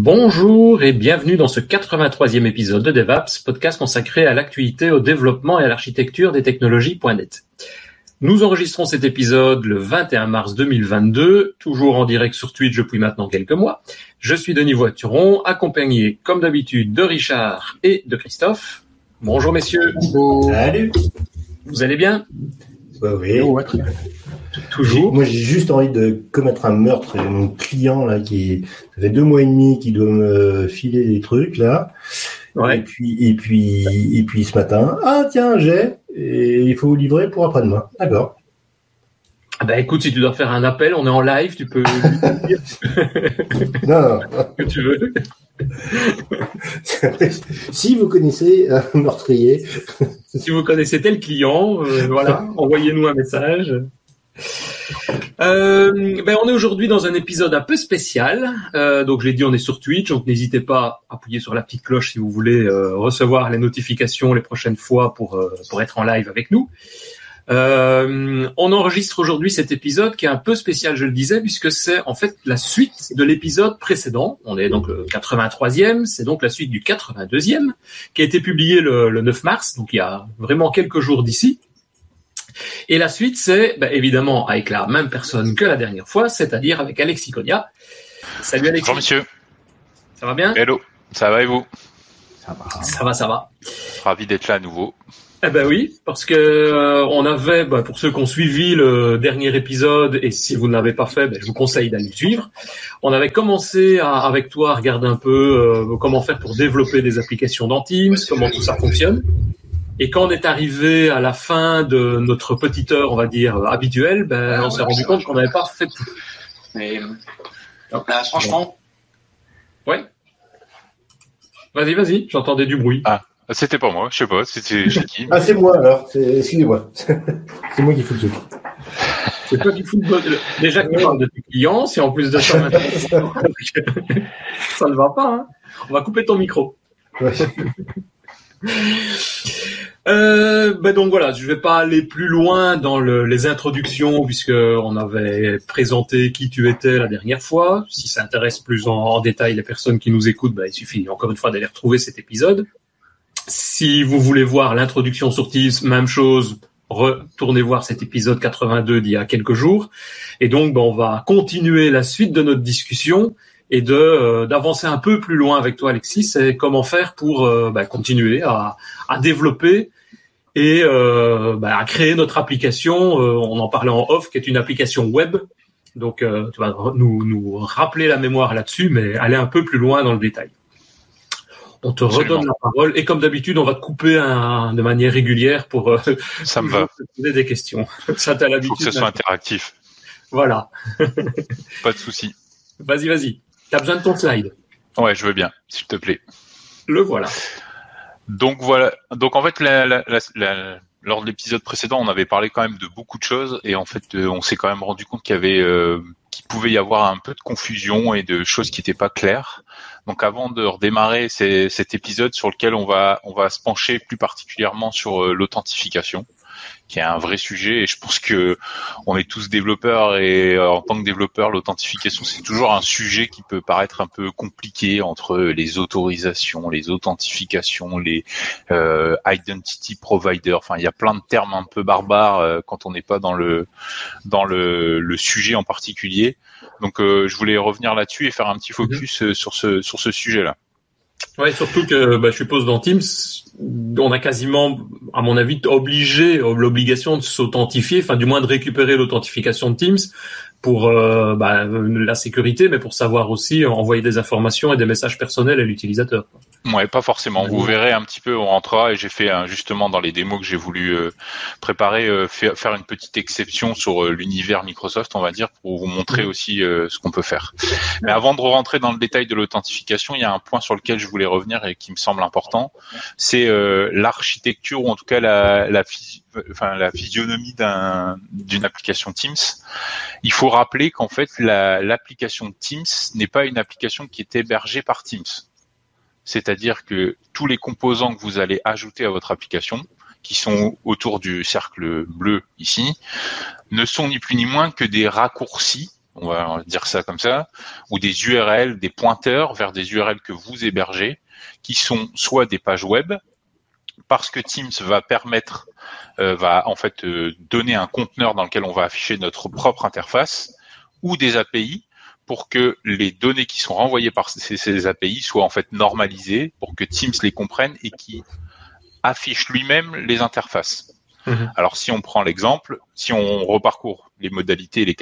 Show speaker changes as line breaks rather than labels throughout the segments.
Bonjour et bienvenue dans ce 83e épisode de DevApps, podcast consacré à l'actualité, au développement et à l'architecture des technologies.net. Nous enregistrons cet épisode le 21 mars 2022, toujours en direct sur Twitch depuis maintenant quelques mois. Je suis Denis Voituron, accompagné comme d'habitude de Richard et de Christophe. Bonjour messieurs.
Salut.
Vous allez bien?
Bah Oui.
Toujours.
Moi, j'ai juste envie de commettre un meurtre. Mon client là, qui ça fait deux mois et demi, qui doit me filer des trucs là.
Ouais.
Et puis, et puis, et puis ce matin, ah tiens, j'ai, et il faut livrer pour après-demain. D'accord.
Ah bah écoute, si tu dois faire un appel, on est en live, tu peux
Non, non.
que tu veux.
si vous connaissez un meurtrier,
Si vous connaissez tel client, euh, voilà, envoyez-nous un message. Euh, ben on est aujourd'hui dans un épisode un peu spécial. Euh, donc, je l'ai dit, on est sur Twitch, donc n'hésitez pas à appuyer sur la petite cloche si vous voulez euh, recevoir les notifications les prochaines fois pour euh, pour être en live avec nous. Euh, on enregistre aujourd'hui cet épisode qui est un peu spécial, je le disais, puisque c'est en fait la suite de l'épisode précédent. On est donc le 83e, c'est donc la suite du 82e, qui a été publié le, le 9 mars, donc il y a vraiment quelques jours d'ici. Et la suite, c'est bah, évidemment avec la même personne que la dernière fois, c'est-à-dire avec Alexis Cogna. Salut Alexis,
Bonjour monsieur.
ça va bien?
Hello. Ça va et vous?
Ça va.
Ça va, ça va.
Ravi d'être là à nouveau.
Eh ben oui, parce que euh, on avait, bah, pour ceux qui ont suivi le dernier épisode, et si vous ne l'avez pas fait, ben, je vous conseille d'aller le suivre. On avait commencé à, avec toi à regarder un peu euh, comment faire pour développer des applications dans Teams, comment tout ça fonctionne. Et quand on est arrivé à la fin de notre petite heure, on va dire euh, habituelle, ben, on s'est rendu compte qu'on n'avait pas fait tout.
Mais là, franchement,
Ouais. Vas-y, vas-y, j'entendais du bruit.
C'était pas moi, je sais pas, c'était chez qui.
Ah, c'est moi alors. C'est- Excusez-moi. c'est moi qui fous le truc.
C'est toi qui fous le bol- Déjà que tu parles de tes clients, si en plus de ça, maintenant, ça ne va pas. Hein. On va couper ton micro.
Ouais.
Euh, ben donc voilà, je vais pas aller plus loin dans le- les introductions puisque on avait présenté qui tu étais la dernière fois. Si ça intéresse plus en, en détail les personnes qui nous écoutent, ben, il suffit encore une fois d'aller retrouver cet épisode. Si vous voulez voir l'introduction sur Teams, même chose, retournez voir cet épisode 82 d'il y a quelques jours. Et donc, ben, on va continuer la suite de notre discussion et euh, d'avancer un peu plus loin avec toi, Alexis. C'est comment faire pour euh, ben, continuer à, développer et euh, ben, à créer notre application. On en parlait en off, qui est une application web. Donc, tu vas nous, nous rappeler la mémoire là-dessus, mais aller un peu plus loin dans le détail. On te
Absolument.
redonne la parole et comme d'habitude, on va te couper un- de manière régulière pour euh,
Ça me va.
te poser des questions. Ça t'as
Il faut
l'habitude.
que ce soit interactif.
Voilà.
Pas de souci.
Vas-y, vas-y. T'as besoin de ton slide.
Ouais, je veux bien, s'il te plaît.
Le voilà.
Donc voilà. Donc en fait, la- la- la- la- lors de l'épisode précédent, on avait parlé quand même de beaucoup de choses et en fait, euh, on s'est quand même rendu compte qu'il y avait, euh, qu'il pouvait y avoir un peu de confusion et de choses qui n'étaient pas claires. Donc avant de redémarrer cet épisode sur lequel on va, on va se pencher plus particulièrement sur euh, l'authentification, qui est un vrai sujet et je pense que on est tous développeurs et euh, en tant que développeur, l'authentification c'est toujours un sujet qui peut paraître un peu compliqué entre les autorisations, les authentifications, les euh, identity provider. Enfin, il y a plein de termes un peu barbares euh, quand on n'est pas dans le dans le, le sujet en particulier. Donc, euh, je voulais revenir là-dessus et faire un petit focus euh, sur ce sur ce sujet-là.
Ouais, surtout que bah, je suppose dans Teams, on a quasiment, à mon avis, obligé, l'obligation de s'authentifier, enfin du moins de récupérer l'authentification de Teams pour euh, bah, la sécurité, mais pour savoir aussi envoyer des informations et des messages personnels à l'utilisateur.
Ouais, pas forcément. Vous verrez un petit peu, on rentrera et j'ai fait justement dans les démos que j'ai voulu euh, préparer, euh, faire, une petite exception sur euh, l'univers Microsoft, on va dire, pour vous montrer aussi ce qu'on peut faire. Mais avant de rentrer dans le détail de l'authentification, il y a un point sur lequel je voulais revenir et qui me semble important, c'est l'architecture ou en tout cas la, la, enfin, la physionomie d'un- d'une application Teams. Il faut rappeler qu'en fait, la- l'application Teams n'est pas une application qui est hébergée par Teams. C'est-à-dire que tous les composants que vous allez ajouter à votre application, qui sont autour du cercle bleu ici, ne sont ni plus ni moins que des raccourcis on va dire ça comme ça, ou des URL, des pointeurs vers des URL que vous hébergez, qui sont soit des pages web, parce que Teams va permettre, euh, va en fait euh, donner un conteneur dans lequel on va afficher notre propre interface, ou des API pour que les données qui sont renvoyées par ces, ces API soient en fait normalisées, pour que Teams les comprenne et qui affiche lui-même les interfaces. Mhm. Alors si on prend l'exemple, si on reparcourt les modalités et les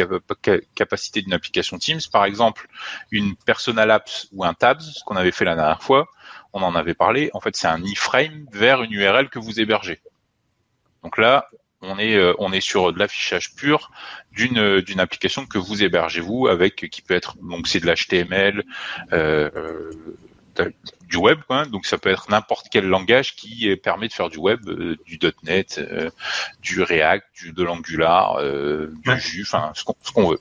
capacités d'une application Teams, par exemple une personal apps ou un tabs, ce qu'on avait fait la dernière fois, on en avait parlé, en fait c'est un iframe vers une URL que vous hébergez. Donc là, on est euh, on est sur de l'affichage pur d'une d'une application que vous hébergez vous avec qui peut être donc c'est de l'HTML euh, euh du web, quoi. donc ça peut être n'importe quel langage qui permet de faire du web, euh, du .NET, euh, du React, du, de l'Angular, euh, du Jus, enfin ce qu'on veut.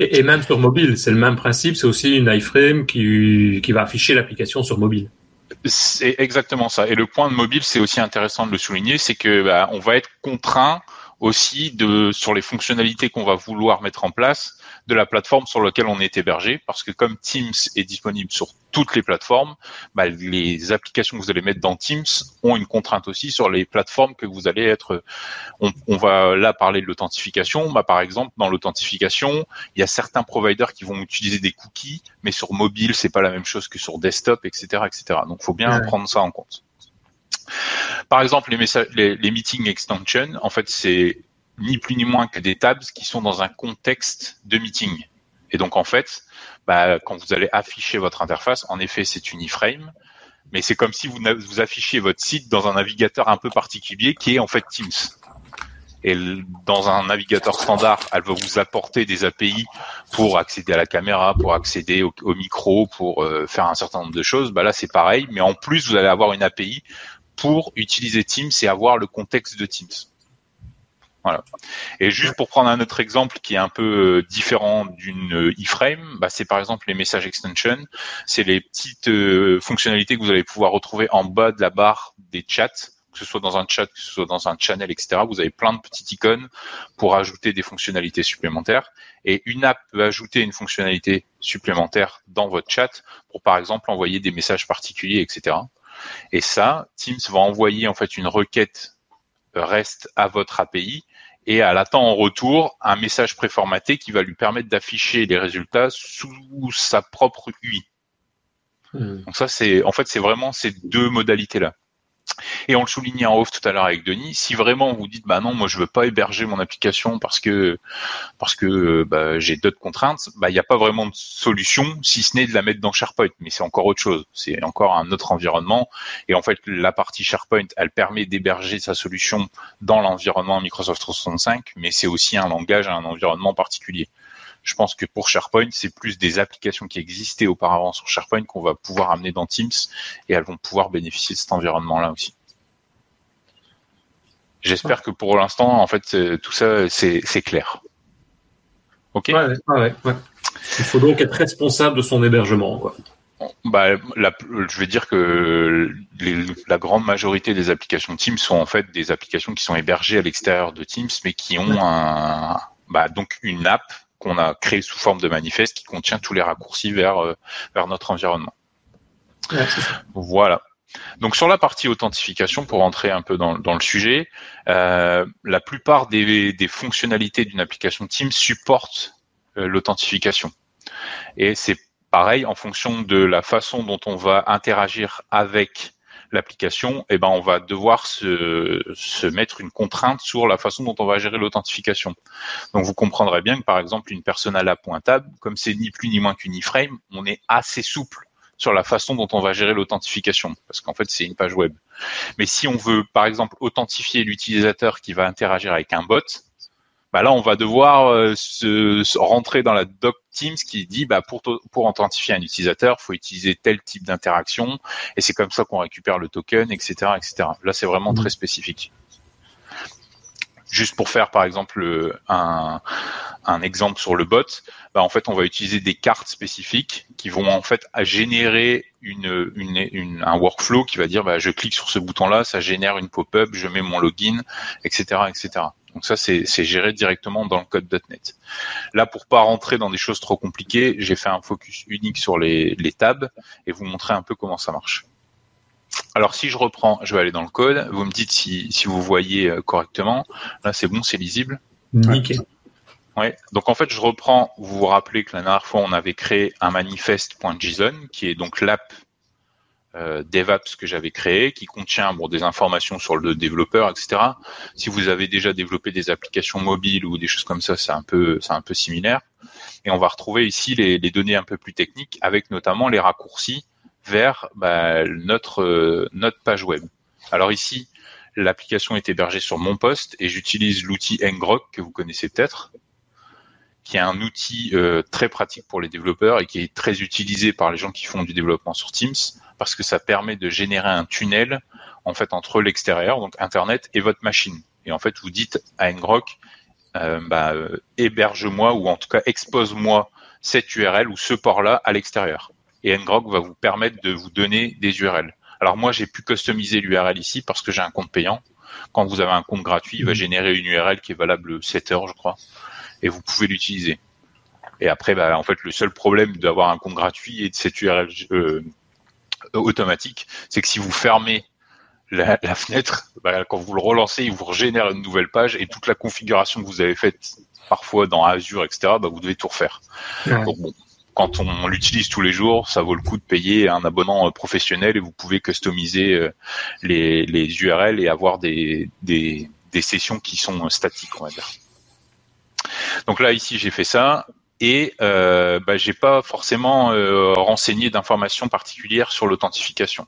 Et, même sur mobile, c'est le même principe, c'est aussi une iframe qui, qui va afficher l'application sur mobile.
C'est exactement ça. Et le point de mobile, c'est aussi intéressant de le souligner, c'est que bah, on va être contraint aussi de sur les fonctionnalités qu'on va vouloir mettre en place de la plateforme sur laquelle on est hébergé, parce que comme Teams est disponible sur toutes les plateformes, bah, les applications que vous allez mettre dans Teams ont une contrainte aussi sur les plateformes que vous allez être. On, va là parler de l'authentification. Bah, par exemple, dans l'authentification, il y a certains providers qui vont utiliser des cookies, mais sur mobile, c'est pas la même chose que sur desktop, etc., etc. Donc, faut bien prendre ça en compte. Par exemple, les, messages, les, les meeting extensions, en fait, c'est ni plus ni moins que des tabs qui sont dans un contexte de meeting. Et donc en fait, bah, quand vous allez afficher votre interface, en effet, c'est une iframe, mais c'est comme si vous, vous affichiez votre site dans un navigateur un peu particulier qui est en fait Teams. Et dans un navigateur standard, elle va vous apporter des API pour accéder à la caméra, pour accéder au, micro, pour euh, faire un certain nombre de choses. Bah là, c'est pareil, mais en plus, vous allez avoir une API pour utiliser Teams et avoir le contexte de Teams. Voilà. Et juste pour prendre un autre exemple qui est un peu euh, différent d'une euh, iframe, bah c'est par exemple les messages extension. C'est les petites euh, fonctionnalités que vous allez pouvoir retrouver en bas de la barre des chats, que ce soit dans un chat, que ce soit dans un channel, etc. Vous avez plein de petites icônes pour ajouter des fonctionnalités supplémentaires. Et une app peut ajouter une fonctionnalité supplémentaire dans votre chat pour par exemple envoyer des messages particuliers, etc. Et ça, Teams va envoyer en fait une requête REST à votre API et elle attend en retour un message préformaté qui va lui permettre d'afficher les résultats sous sa propre UI. Hmm. Donc ça, c'est en fait, c'est vraiment ces deux modalités-là. Et on le soulignait en off tout à l'heure avec Denis, si vraiment vous dites bah non, moi je veux pas héberger mon application parce que bah, j'ai d'autres contraintes, bah il n'y a pas vraiment de solution si ce n'est de la mettre dans SharePoint, mais c'est encore autre chose, c'est encore un autre environnement. Et en fait, la partie SharePoint, elle permet d'héberger sa solution dans l'environnement Microsoft 365, mais c'est aussi un langage, un environnement particulier. Je pense que pour SharePoint, c'est plus des applications qui existaient auparavant sur SharePoint qu'on va pouvoir amener dans Teams et elles vont pouvoir bénéficier de cet environnement-là aussi. J'espère que pour l'instant, en fait, tout ça, c'est clair.
Ok? Ouais, ouais, ouais. Il faut donc être responsable de son hébergement. Quoi.
Bah, je vais dire que la grande majorité des applications Teams sont en fait des applications qui sont hébergées à l'extérieur de Teams, mais qui ont un, bah, donc une app qu'on a créé sous forme de manifeste qui contient tous les raccourcis vers, euh, vers notre environnement. voilà. Donc sur la partie authentification, pour rentrer un peu dans, le sujet, euh, la plupart des, fonctionnalités d'une application Teams supportent euh, l'authentification. Et c'est pareil en fonction de la façon dont on va interagir avec l'application, eh ben, on va devoir se, mettre une contrainte sur la façon dont on va gérer l'authentification. Donc, vous comprendrez bien que, par exemple, une personne à la pointable, comme c'est ni plus ni moins qu'une iframe, on est assez souple sur la façon dont on va gérer l'authentification, parce qu'en fait, c'est une page web. Mais si on veut, par exemple, authentifier l'utilisateur qui va interagir avec un bot, bah là, on va devoir euh, se, rentrer dans la doc Teams qui dit bah pour pour authentifier un utilisateur, faut utiliser tel type d'interaction et c'est comme ça qu'on récupère le token, etc., etc. Là, c'est vraiment mmh. très spécifique. Juste pour faire par exemple un, un exemple sur le bot, bah en fait on va utiliser des cartes spécifiques qui vont en fait générer une, une, une, un workflow qui va dire bah, je clique sur ce bouton là, ça génère une pop-up, je mets mon login, etc., etc. Donc ça, c'est géré directement dans le code .NET. Là, pour pas rentrer dans des choses trop compliquées, j'ai fait un focus unique sur les, les tabs et vous montrer un peu comment ça marche. Alors si je reprends, je vais aller dans le code, vous me dites si, si vous voyez euh, correctement. Là, c'est bon, c'est lisible.
Nickel.
Ouais. Donc en fait, je reprends. Vous vous rappelez que la dernière fois, on avait créé un manifest.json qui est donc l'app euh, DevApps que j'avais créé, qui contient bon, des informations sur le développeur, etc. Si vous avez déjà développé des applications mobiles ou des choses comme ça, c'est un peu, c'est un peu similaire. Et on va retrouver ici les, les, données un peu plus techniques, avec notamment les raccourcis vers bah, notre euh, notre page web. Alors ici, l'application est hébergée sur mon poste et j'utilise l'outil ngrok que vous connaissez peut-être qui est un outil euh, très pratique pour les développeurs et qui est très utilisé par les gens qui font du développement sur Teams parce que ça permet de générer un tunnel en fait entre l'extérieur, donc Internet, et votre machine. Et en fait, vous dites à Ngrok, euh, bah, euh, héberge-moi ou en tout cas expose-moi cette URL ou ce port-là à l'extérieur. Et Ngrok va vous permettre de vous donner des URL. Alors moi, j'ai pu customiser l'URL ici parce que j'ai un compte payant. Quand vous avez un compte gratuit, il va mmh. générer une URL qui est valable 7 heures, je crois et vous pouvez l'utiliser. Et après, bah, en fait, le seul problème d'avoir un compte gratuit et de cette URL euh, automatique, c'est que si vous fermez la, fenêtre, bah, quand vous le relancez, il vous régénère une nouvelle page et toute la configuration que vous avez faite parfois dans Azure, etc., bah, vous devez tout refaire. Donc bon, quand on l'utilise tous les jours, ça vaut le coup de payer un abonnement euh, professionnel et vous pouvez customiser euh, les, les URL et avoir des, des, des sessions qui sont statiques, on va dire. Donc là, ici, j'ai fait ça et euh, bah, j'ai pas forcément euh, renseigné d'informations particulières sur l'authentification.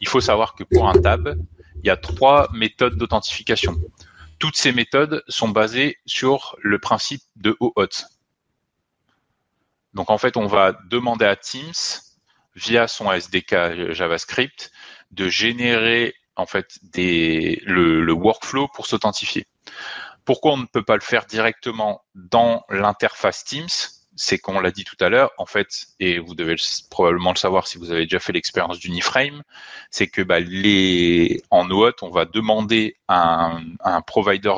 Il faut savoir que pour un tab, il y a trois méthodes d'authentification. Toutes ces méthodes sont basées sur le principe de OAuth. Donc en fait, on va demander à Teams via son SDK JavaScript de générer en fait des, le, le workflow pour s'authentifier. Pourquoi on ne peut pas le faire directement dans l'interface Teams? C'est qu'on l'a dit tout à l'heure, en fait, et vous devez probablement le savoir si vous avez déjà fait l'expérience d'Uniframe, c'est que bah, les, en OAuth, on va demander à un, à un provider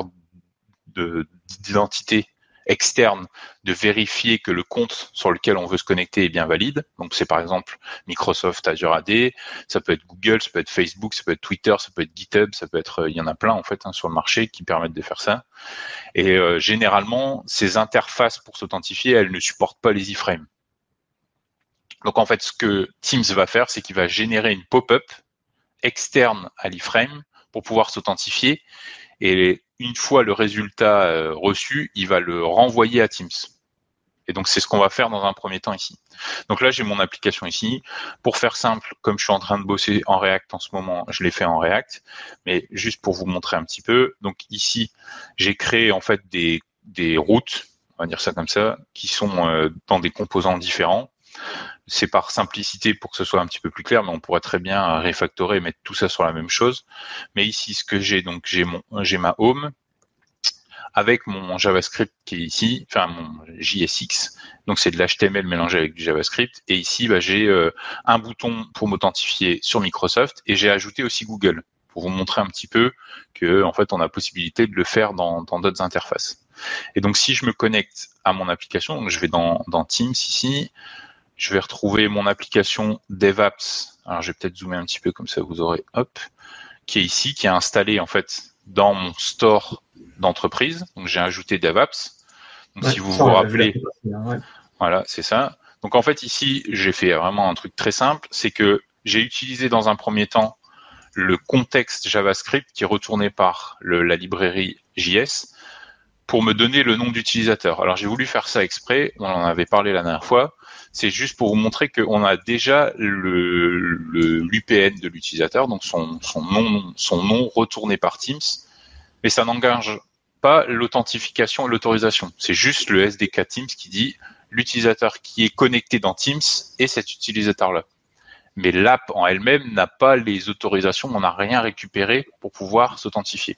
d'identité externe de vérifier que le compte sur lequel on veut se connecter est bien valide. Donc c'est par exemple Microsoft Azure AD, ça peut être Google, ça peut être Facebook, ça peut être Twitter, ça peut être GitHub, ça peut être, euh, il y en a plein en fait hein, sur le marché qui permettent de faire ça. Et euh, généralement, ces interfaces pour s'authentifier, elles ne supportent pas les iframes. Donc en fait, ce que Teams va faire, c'est qu'il va générer une pop-up externe à l'iframe pour pouvoir s'authentifier. Et une fois le résultat euh, reçu, il va le renvoyer à Teams. Et donc c'est ce qu'on va faire dans un premier temps ici. Donc là j'ai mon application ici. Pour faire simple, comme je suis en train de bosser en React en ce moment, je l'ai fait en React. Mais juste pour vous montrer un petit peu, donc ici j'ai créé en fait des, des routes, on va dire ça comme ça, qui sont euh, dans des composants différents c'est par simplicité pour que ce soit un petit peu plus clair, mais on pourrait très bien refactorer et mettre tout ça sur la même chose. Mais ici, ce que j'ai, donc j'ai mon, j'ai ma home avec mon JavaScript qui est ici, enfin mon JSX. Donc c'est de l'HTML mélangé avec du JavaScript. Et ici, bah, j'ai euh, un bouton pour m'authentifier sur Microsoft et j'ai ajouté aussi Google pour vous montrer un petit peu que en fait on a possibilité de le faire dans, dans d'autres interfaces. Et donc si je me connecte à mon application, donc je vais dans, dans Teams ici, je vais retrouver mon application DevApps. Alors, je vais peut-être zoomer un petit peu comme ça, vous aurez, hop, qui est ici, qui est installé en fait dans mon store d'entreprise. Donc, j'ai ajouté DevApps. Donc, si vous vous rappelez, voilà, c'est ça. Donc, en fait, ici, j'ai fait vraiment un truc très simple, c'est que j'ai utilisé dans un premier temps le contexte JavaScript qui est retourné par le, la librairie JS pour me donner le nom d'utilisateur. Alors j'ai voulu faire ça exprès, on en avait parlé la dernière fois, c'est juste pour vous montrer qu'on a déjà le l'UPN de l'utilisateur, donc son, son, nom, son nom retourné par Teams, mais ça n'engage pas l'authentification et l'autorisation. C'est juste le SDK Teams qui dit l'utilisateur qui est connecté dans Teams est cet utilisateur-là. Mais l'app en elle-même n'a pas les autorisations, on n'a rien récupéré pour pouvoir s'authentifier.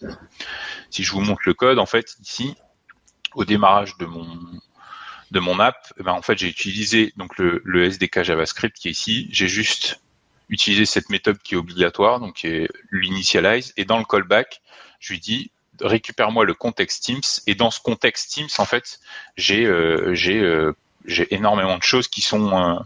Si je vous montre le code, en fait, ici, au démarrage de mon, de mon app, eh ben en fait j'ai utilisé donc le, SDK JavaScript qui est ici. J'ai juste utilisé cette méthode qui est obligatoire, donc est l'initialize, et dans le callback, je lui dis récupère-moi le contexte Teams. Et dans ce contexte Teams, en fait, j'ai euh, j'ai euh, j'ai énormément de choses qui sont euh,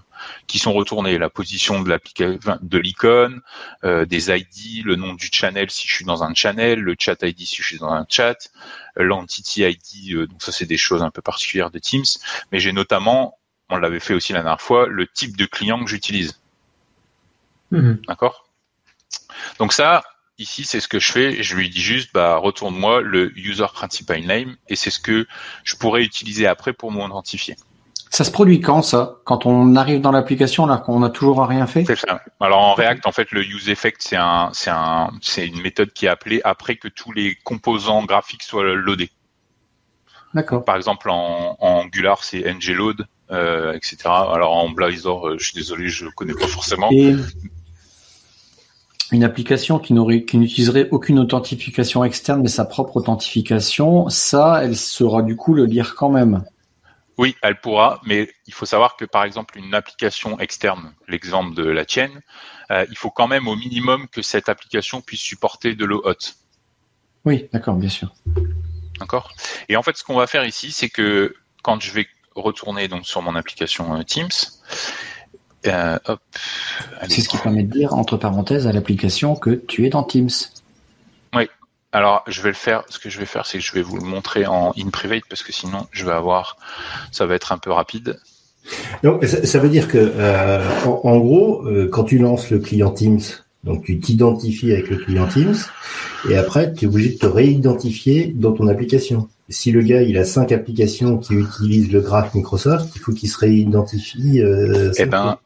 qui sont retournées. La position de l'icône, euh, des ID, le nom du channel si je suis dans un channel, le chat ID si je suis dans un chat, l'entity ID. donc ça c'est des choses un peu particulières de Teams. Mais j'ai notamment, on l'avait fait aussi la dernière fois, le type de client que j'utilise.
Mhm.
D'accord? Donc ça, ici, c'est ce que je fais. Je lui dis juste, bah, retourne-moi le user principal name, et c'est ce que je pourrais utiliser après pour m'identifier.
Ça se produit quand ça? Quand on arrive dans l'application là qu'on n'a toujours rien fait?
C'est ça. Alors en React, en fait, le use effect, c'est un, c'est un, c'est une méthode qui est appelée après que tous les composants graphiques soient loadés.
D'accord.
Par exemple, en, en Angular, c'est ngload, euh, etc. Alors en Blazor, euh, je suis désolé, je connais pas forcément.
Et une application qui n'aurait, qui n'utiliserait aucune authentification externe mais sa propre authentification, ça, elle saura du coup le lire quand même.
Oui, elle pourra, mais il faut savoir que par exemple une application externe, l'exemple de la tienne, euh, il faut quand même au minimum que cette application puisse supporter de l'eau haute.
Oui, d'accord, bien sûr.
D'accord? Et en fait, ce qu'on va faire ici, c'est que quand je vais retourner donc sur mon application euh, Teams, euh.
C'est ce qui permet de dire, entre parenthèses, à l'application que tu es dans Teams.
Alors, je vais le faire. Ce que je vais faire, c'est que je vais vous le montrer en in private parce que sinon, je vais avoir, ça va être un peu rapide.
Donc, ça, veut dire que, euh, en, en gros, euh, quand tu lances le client Teams, donc tu t'identifies avec le client Teams, et après, tu es obligé de te réidentifier dans ton application. Si le gars, il a cinq applications qui utilisent le graphe Microsoft, il faut qu'il se réidentifie. Euh,
Eh ben,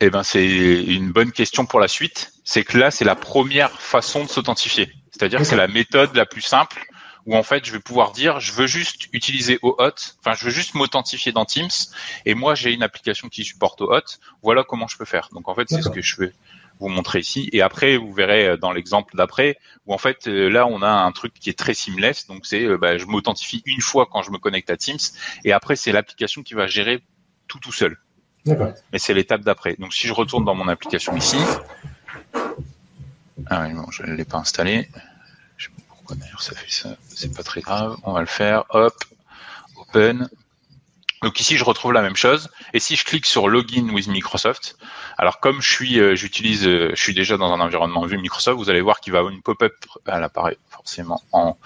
eh ben, c'est une bonne question pour la suite. C'est que là, c'est la première façon de s'authentifier. C'est-à-dire que c'est la méthode la plus simple où en fait, je vais pouvoir dire, je veux juste utiliser OAuth, enfin, je veux juste m'authentifier dans Teams, et moi, j'ai une application qui supporte OAuth. Voilà comment je peux faire. Donc, en fait, c'est ce que je vais vous montrer ici. Et après, vous verrez euh, dans l'exemple d'après, où en fait, euh, là, on a un truc qui est très seamless. Donc, c'est, euh, bah, je m'authentifie une fois quand je me connecte à Teams, et après, c'est l'application qui va gérer tout tout seul mais c'est l'étape d'après. Donc si je retourne dans mon application ici, ah oui, bon, je ne l'ai pas installé. Je sais pas pourquoi d'ailleurs ça fait ça. C'est pas très grave. On va le faire. Hop, open. Donc ici je retrouve la même chose. Et si je clique sur Login with Microsoft, alors comme je suis, euh, j'utilise, euh, je suis déjà dans un environnement vu Microsoft, vous allez voir qu'il va avoir une pop-up. Elle apparaît forcément en,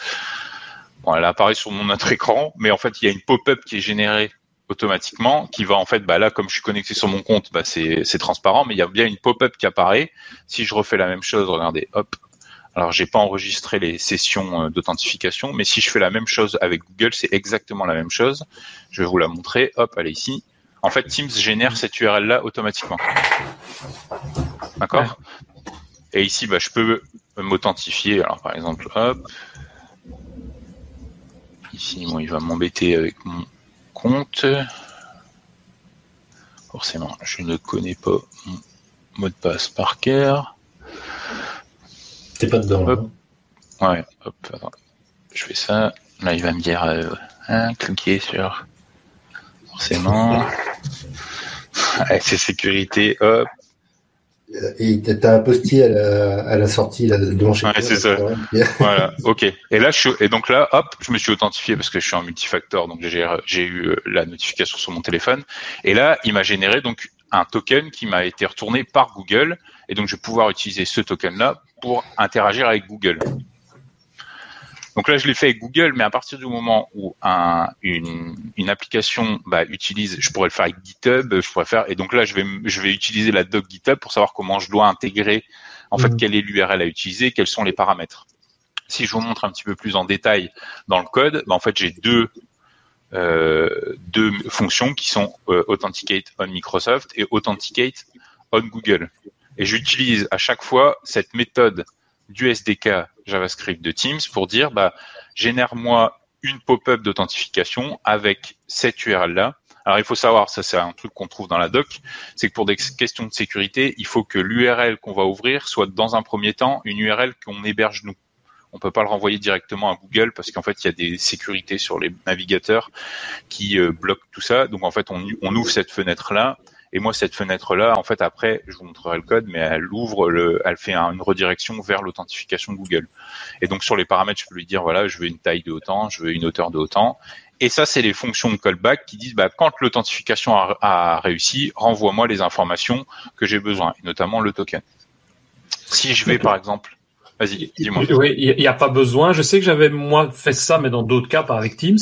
bon, elle apparaît sur mon autre écran, mais en fait il y a une pop-up qui est générée automatiquement qui va en fait bah là comme je suis connecté sur mon compte bah c'est transparent mais il y a bien une pop-up qui apparaît. Si je refais la même chose regardez hop. Alors j'ai pas enregistré les sessions euh, d'authentification mais si je fais la même chose avec Google c'est exactement la même chose. Je vais vous la montrer. Hop allez ici. En fait Teams génère cette URL là automatiquement. D'accord? Et ici bah je peux m'authentifier. Alors par exemple hop. Ici bon il va m'embêter avec mon compte. Forcément, je ne connais pas mon mot de passe par cœur.
T'es pas dedans.
Hop.
hein.
Ouais, hop, attends. Je fais ça. Là, il va me dire, euh, hein, cliquez sur. Forcément. Ouais, c'est sécurité, hop.
Et t'as- un postier à la, à la sortie là, devant chez
Ouais,
toi,
c'est ça. Voilà, ok. Et là, je suis, et donc là, hop, je me suis authentifié parce que je suis en multifactor, donc j'ai, j'ai eu euh, la notification sur mon téléphone. Et là, il m'a généré donc un token qui m'a été retourné par Google, et donc je vais pouvoir utiliser ce token-là pour interagir avec Google. Donc là, je l'ai fait avec Google, mais à partir du moment où un, une, une application bah, utilise, je pourrais le faire avec GitHub, je pourrais faire, et donc là, je vais, m- je vais utiliser la doc GitHub pour savoir comment je dois intégrer, en fait,
Mhm.
quelle est l'URL à utiliser, quels sont les paramètres. Si je vous montre un petit peu plus en détail dans le code, bah, en fait, j'ai deux euh, deux fonctions qui sont euh, Authenticate on Microsoft et Authenticate on Google. Et j'utilise à chaque fois cette méthode du SDK JavaScript de Teams pour dire bah, génère-moi une pop-up d'authentification avec cette URL-là. Alors il faut savoir, ça c'est un truc qu'on trouve dans la doc, c'est que pour des questions de sécurité, il faut que l'URL qu'on va ouvrir soit dans un premier temps une URL qu'on héberge nous. On peut pas le renvoyer directement à Google parce qu'en fait il y a des sécurités sur les navigateurs qui euh, bloquent tout ça. Donc en fait on, on ouvre cette fenêtre là Et moi, cette fenêtre-là, en fait, après, je vous montrerai le code, mais elle ouvre le, elle fait une redirection vers l'authentification Google. Et donc, sur les paramètres, je peux lui dire, voilà, je veux une taille de autant, je veux une hauteur de autant. Et ça, c'est les fonctions de callback qui disent, bah, quand l'authentification a, réussi, renvoie-moi les informations que j'ai besoin, et notamment le token. Si je vais, par exemple, Vas-y, dis-moi.
Oui, il n'y a pas besoin. Je sais que j'avais moi fait ça, mais dans d'autres cas, pas avec Teams,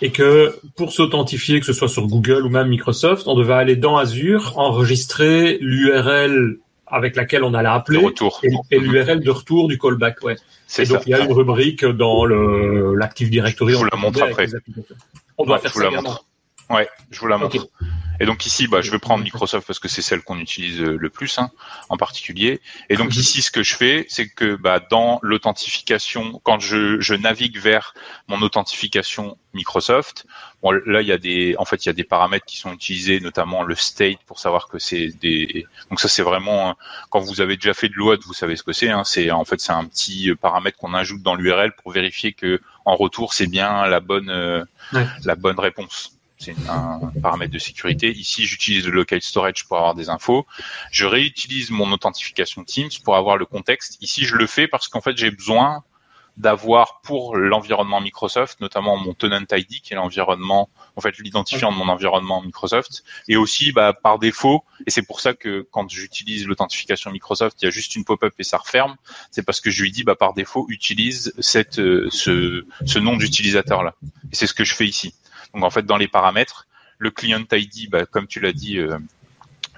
et que pour s'authentifier, que ce soit sur Google ou même Microsoft, on devait aller dans Azure, enregistrer l'URL avec laquelle on allait appeler
retour.
et, l'URL de retour du callback. Ouais. Et donc il y a une rubrique dans le l'Active Directory.
Je vous la montre après.
On doit faire ça également.
Ouais, je vous la montre. Et donc ici, bah, je vais prendre Microsoft parce que c'est celle qu'on utilise euh, le plus, hein, en particulier. Et donc mhm. ici, ce que je fais, c'est que bah, dans l'authentification, quand je, je, navigue vers mon authentification Microsoft, bon, là il y a des, en fait, il y a des paramètres qui sont utilisés, notamment le state pour savoir que c'est des. Donc ça, c'est vraiment quand vous avez déjà fait de l'OAuth, vous savez ce que c'est. Hein, c'est en fait c'est un petit paramètre qu'on ajoute dans l'URL pour vérifier que en retour c'est bien la bonne euh, la bonne réponse c'est un paramètre de sécurité. Ici, j'utilise le local storage pour avoir des infos. Je réutilise mon authentification Teams pour avoir le contexte. Ici, je le fais parce qu'en fait, j'ai besoin d'avoir pour l'environnement Microsoft, notamment mon tenant ID, qui est l'environnement, en fait, l'identifiant de mon environnement Microsoft, et aussi, bah, par défaut, et c'est pour ça que quand j'utilise l'authentification Microsoft, il y a juste une pop-up et ça referme, c'est parce que je lui dis, bah, par défaut, utilise cette, euh, ce, ce nom d'utilisateur là. Et c'est ce que je fais ici. Donc en fait, dans les paramètres, le client ID, bah, comme tu l'as dit, euh,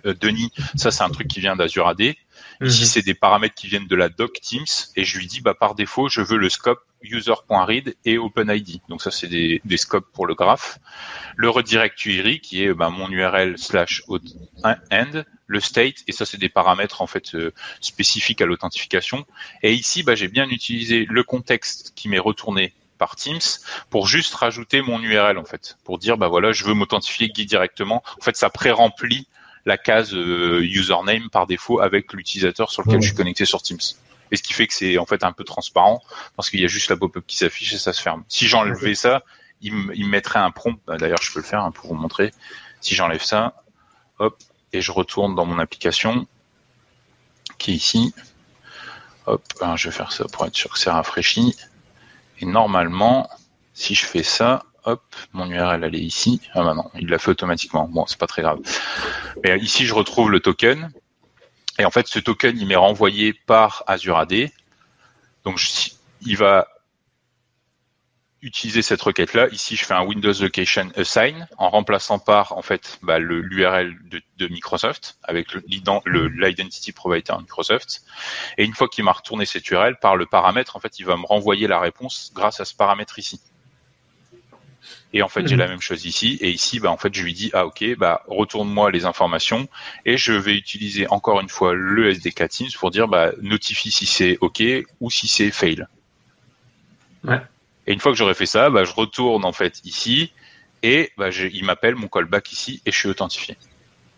euh, Denis, ça c'est un truc qui vient d'Azure AD. Ici, mhm. c'est des paramètres qui viennent de la doc Teams et je lui dis bah par défaut, je veux le scope user.read et OpenID. Donc ça c'est des, des scopes pour le graph. Le redirect URI qui est bah, mon URL slash end, le state et ça c'est des paramètres en fait euh, spécifiques à l'authentification. Et ici bah, j'ai bien utilisé le contexte qui m'est retourné par Teams pour juste rajouter mon URL en fait, pour dire bah voilà, je veux m'authentifier Guy directement. En fait, ça pré-remplit la case euh, username par défaut avec l'utilisateur sur lequel je suis connecté sur Teams. Et ce qui fait que c'est en fait un peu transparent parce qu'il y a juste la pop-up qui s'affiche et ça se ferme. Si j'enlevais ça, il, me mettrait un prompt. Bah, d'ailleurs, je peux le faire hein, pour vous montrer. Si j'enlève ça, hop, et je retourne dans mon application qui est ici. Hop, je vais faire ça pour être sûr que c'est rafraîchi. Et normalement, si je fais ça, hop, mon URL elle est ici. Ah bah non, il l'a fait automatiquement. Bon, c'est pas très grave. Mais ici, je retrouve le token. Et en fait, ce token, il m'est renvoyé par Azure AD. Donc, il va utiliser cette requête-là. Ici, je fais un Windows Location Assign en remplaçant par en fait bah, l'URL de, Microsoft avec l'identity provider Microsoft. Et une fois qu'il m'a retourné cette URL par le paramètre, en fait, il va me renvoyer la réponse grâce à ce paramètre ici. Et en fait, j'ai mhm. la même chose ici. Et ici, bah, en fait, je lui dis, ah, ok, bah, retourne-moi les informations. Et je vais utiliser encore une fois le SDK Teams pour dire, bah, notifie si c'est ok ou si c'est fail.
Ouais.
Et une fois que j'aurai fait ça, bah, je retourne en fait ici et bah, il m'appelle mon callback ici et je suis authentifié.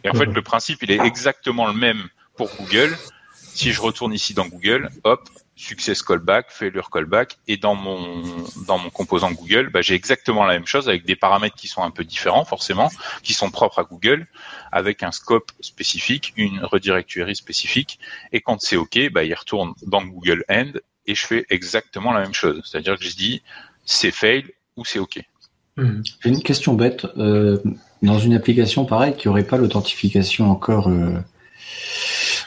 Et en fait, le principe, il est exactement le même pour Google. Si je retourne ici dans Google, hop, success callback, failure callback, et dans mon dans mon composant Google, bah, j'ai exactement la même chose avec des paramètres qui sont un peu différents forcément, qui sont propres à Google, avec un scope spécifique, une redirectory spécifique, et quand c'est OK, bah, il retourne dans Google End et je fais exactement la même chose. C'est-à-dire que je dis c'est fail ou c'est OK.
Hmm. J'ai une question bête. Euh, dans une application pareille qui n'aurait pas l'authentification encore euh,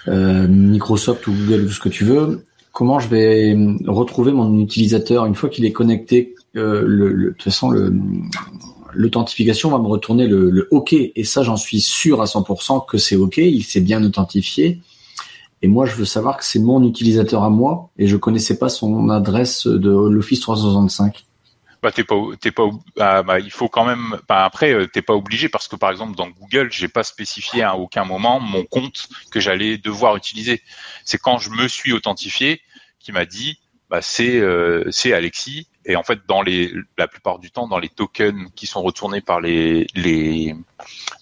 euh, Microsoft ou Google ou ce que tu veux, comment je vais retrouver mon utilisateur une fois qu'il est connecté le, De toute façon, l'authentification va me retourner le, le OK. Et ça, j'en suis sûr à 100% que c'est OK. Il s'est bien authentifié. Et moi, je veux savoir que c'est mon utilisateur à moi et je connaissais pas son adresse de l'Office 365.
Bah, t'es pas, t'es pas, ah, bah, il faut quand même. Bah, après, euh, t'es pas obligé parce que par exemple dans Google, j'ai pas spécifié à aucun moment mon compte que j'allais devoir utiliser. C'est quand je me suis authentifié qui m'a dit, bah, c'est, euh, c'est Alexis. Et en fait, dans les, la plupart du temps, dans les tokens qui sont retournés par les, les,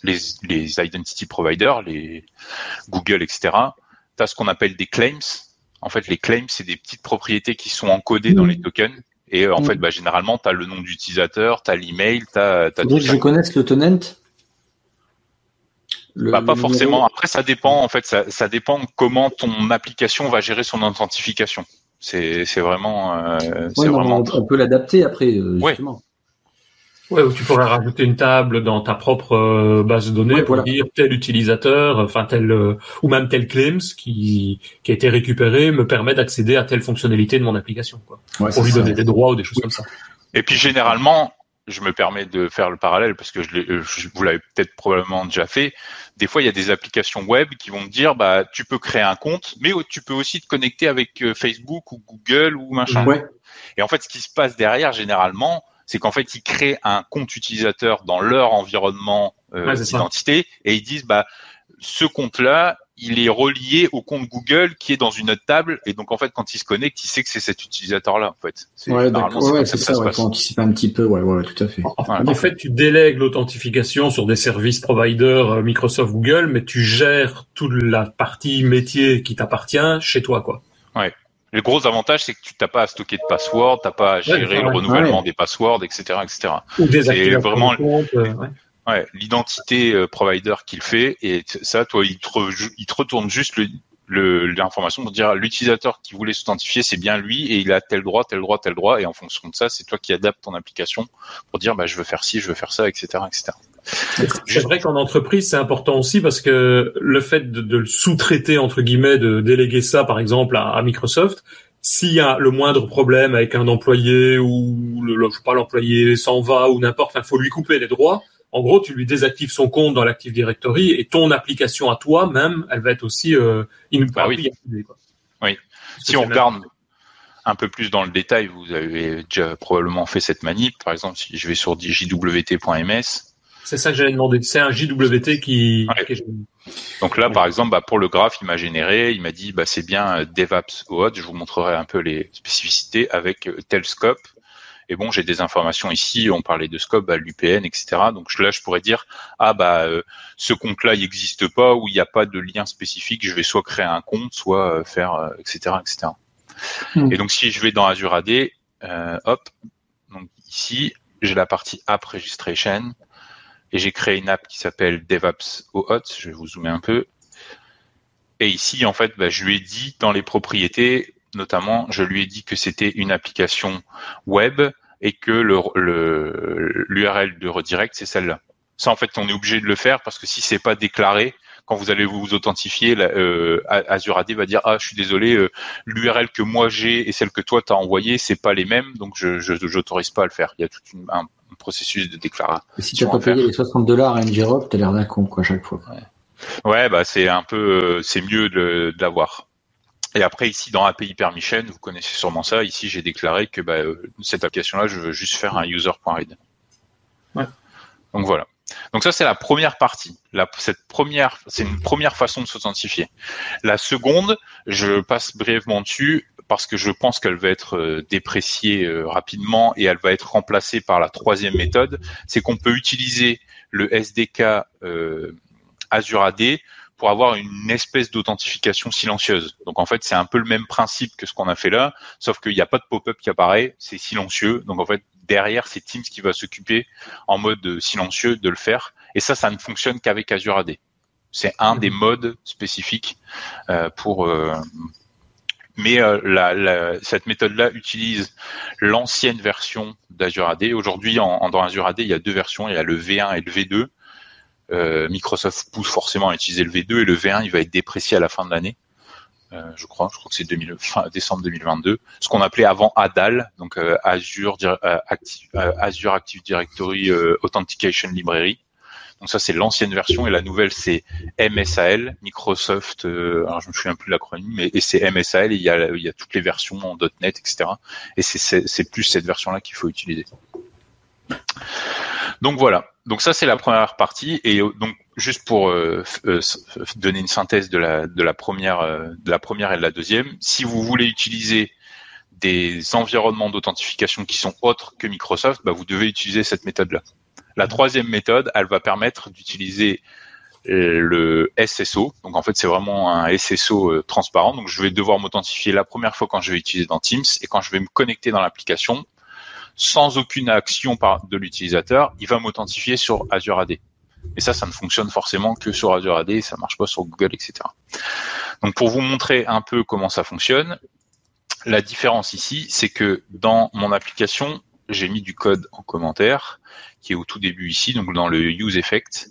les, les identity providers, les Google, etc tu as ce qu'on appelle des claims. En fait, les claims, c'est des petites propriétés qui sont encodées dans les tokens. Et euh, en fait, bah, généralement, tu as le nom d'utilisateur, tu as l'email, tu as...
Donc, je connaisse le tenant Le-
Bah, pas
le
forcément.
numéro-
Après, ça dépend. En fait, ça, ça dépend comment ton application va gérer son authentification. C'est, vraiment, euh, c'est
Ouais, non,
vraiment.
on, peut l'adapter après, euh,
Ouais.
Ouais, ou tu pourrais rajouter une table dans ta propre euh, base de données
Ouais,
pour
voilà.
dire tel utilisateur, enfin tel euh, ou même tel claims qui qui a été récupéré me permet d'accéder à telle fonctionnalité de mon application, quoi.
Ouais,
Pour lui
ça.
donner des droits ou des choses comme ça.
Et puis généralement, je me permets de faire le parallèle parce que je l'ai- euh, je- vous l'avez peut-être probablement déjà fait. Des fois, il y a des applications web qui vont te dire, bah, tu peux créer un compte, mais tu peux aussi te connecter avec Facebook ou Google ou machin.
Ouais.
Et en fait, ce qui se passe derrière, généralement, c'est qu'en fait, ils créent un compte utilisateur dans leur environnement euh,
Ouais,
d'identité et ils disent, bah, ce compte-là, il est relié au compte Google qui est dans une autre table. Et donc, en fait, quand il se connecte, il sait que c'est cet utilisateur-là, en fait. C'est-
Ouais, d'accord. Ouais, c'est ça, ouais, faut anticiper un petit peu, ouais, ouais, tout à fait.
En,
Ouais,
en fait, tu délègues l'authentification sur des services providers euh, Microsoft, Google, mais tu gères toute la partie métier qui t'appartient chez toi, quoi.
Le gros avantage, c'est que tu n'as pas à stocker de password, t'as pas à gérer
Ouais,
le renouvellement
Ouais.
des passwords, etc., etc.
Ou des activations
vraiment-
euh, ouais.
L'identité euh, provider qu'il fait et ça, toi, il te, re- il te retourne juste le le- l'information pour dire l'utilisateur qui voulait s'authentifier, c'est bien lui et il a tel droit, tel droit, tel droit et en fonction de ça, c'est toi qui adaptes ton application pour dire bah je veux faire ci, je veux faire ça, etc., etc.
C'est vrai qu'en entreprise, c'est important aussi parce que le fait de, de le sous-traiter, entre guillemets, de déléguer ça, par exemple, à, à Microsoft, s'il y a le moindre problème avec un employé ou le, je sais pas, l'employé s'en va ou n'importe, enfin, faut lui couper les droits. En gros, tu lui désactives son compte dans l'Active Directory et ton application à toi, même, elle va être aussi, euh, il
Bah oui.
quoi.
Si on regarde
même-
un peu plus dans le détail, vous avez déjà probablement fait cette manip. Par exemple, si je vais sur jwt.ms,
C'est ça que j'allais demander. C'est un JWT qui,
Ouais.
qui est-
Donc là,
Ouais.
par exemple, bah, pour le graphe, il m'a généré, il m'a dit, bah, c'est bien euh, DevApps OAuth. Je vous montrerai un peu les spécificités avec euh, tel scope. Et bon, j'ai des informations ici. On parlait de scope, bah, l'UPN, etc. Donc là, je pourrais dire, ah bah, euh, ce compte-là, il n'existe pas ou il n'y a pas de lien spécifique. Je vais soit créer un compte, soit euh, faire, euh, etc., etc.
Hmm.
Et donc si je vais dans Azure AD, hop, donc ici, j'ai la partie App Registration et j'ai créé une app qui s'appelle DevApps OAuth. Je vais vous zoomer un peu. Et ici, en fait, bah, je lui ai dit dans les propriétés, notamment, je lui ai dit que c'était une application web et que l'URL de redirect, c'est celle-là. Ça, en fait, on est obligé de le faire parce que si c'est pas déclaré, quand vous allez vous authentifier, euh, Azure AD va dire ah, je suis désolé, euh, l'URL que moi j'ai et celle que toi t'as envoyée, c'est pas les mêmes, donc je j'autorise pas à le faire. Il y a tout un processus de déclaration.
Et si
Sur
t'as pas payé les 60 dollars à NGROP, t'as l'air d'un con, quoi, à chaque fois.
Ouais, bah c'est un peu, euh, c'est mieux de, de l'avoir. Et après ici dans API permission, vous connaissez sûrement ça. Ici j'ai déclaré que bah, euh, cette application-là, je veux juste faire un user.read.
Ouais.
Donc voilà. Donc ça c'est la première partie. La, cette première, c'est une première façon de s'authentifier. La seconde, je passe brièvement dessus parce que je pense qu'elle va être euh, dépréciée euh, rapidement et elle va être remplacée par la troisième méthode. C'est qu'on peut utiliser le SDK euh, Azure AD pour avoir une espèce d'authentification silencieuse. Donc en fait, c'est un peu le même principe que ce qu'on a fait là, sauf qu'il n'y a pas de pop-up qui apparaît, c'est silencieux. Donc en fait, derrière, c'est Teams qui va s'occuper en mode silencieux de le faire. Et ça, ça ne fonctionne qu'avec Azure AD. C'est un des modes spécifiques euh, pour. euh, mais euh, la, la- cette méthode-là utilise l'ancienne version d'Azure AD. Aujourd'hui, en, en- dans Azure AD, il y a deux versions. Il y a le V1 et le V2. Euh, Microsoft pousse forcément à utiliser le V2 et le V1, il va être déprécié à la fin de l'année. Euh, je crois, je crois que c'est 2000 fin décembre 2022. Ce qu'on appelait avant ADAL, donc euh, Azure, euh, Active, euh, Azure Active Directory Authentication Library. Donc ça c'est l'ancienne version et la nouvelle c'est MSAL, Microsoft. euh, alors je me souviens plus de l'acronyme, mais et c'est MSAL. Et il y a il y a toutes les versions en .NET, etc. Et c'est plus cette version là qu'il faut utiliser. Donc voilà. Donc ça c'est la première partie et euh, donc juste pour euh, euh, donner une synthèse de la de la première euh, de la première et de la deuxième, si vous voulez utiliser des environnements d'authentification qui sont autres que Microsoft, bah, vous devez utiliser cette méthode-là. La troisième méthode, elle va permettre d'utiliser euh, le SSO. Donc en fait, c'est vraiment un SSO euh, transparent. Donc je vais devoir m'authentifier la première fois quand je vais utiliser dans Teams et quand je vais me connecter dans l'application, sans aucune action de l'utilisateur, il va m'authentifier sur Azure AD. Et ça, ça ne fonctionne forcément que sur Azure AD, ça marche pas sur Google, etc. Donc pour vous montrer un peu comment ça fonctionne, la différence ici, c'est que dans mon application, j'ai mis du code en commentaire, qui est au tout début ici, donc dans le use effect,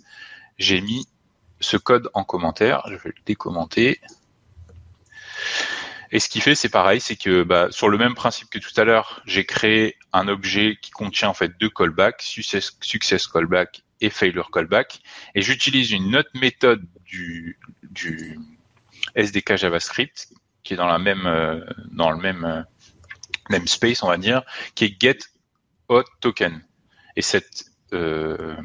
j'ai mis ce code en commentaire, je vais le décommenter. Et ce qui fait, c'est pareil, c'est que bah, sur le même principe que tout à l'heure, j'ai créé un objet qui contient en fait deux callbacks, success, callback et failure callback, et j'utilise une autre méthode du, du SDK JavaScript qui est dans la même euh, dans le même euh, même space, on va dire, qui est get token. Et cette euh,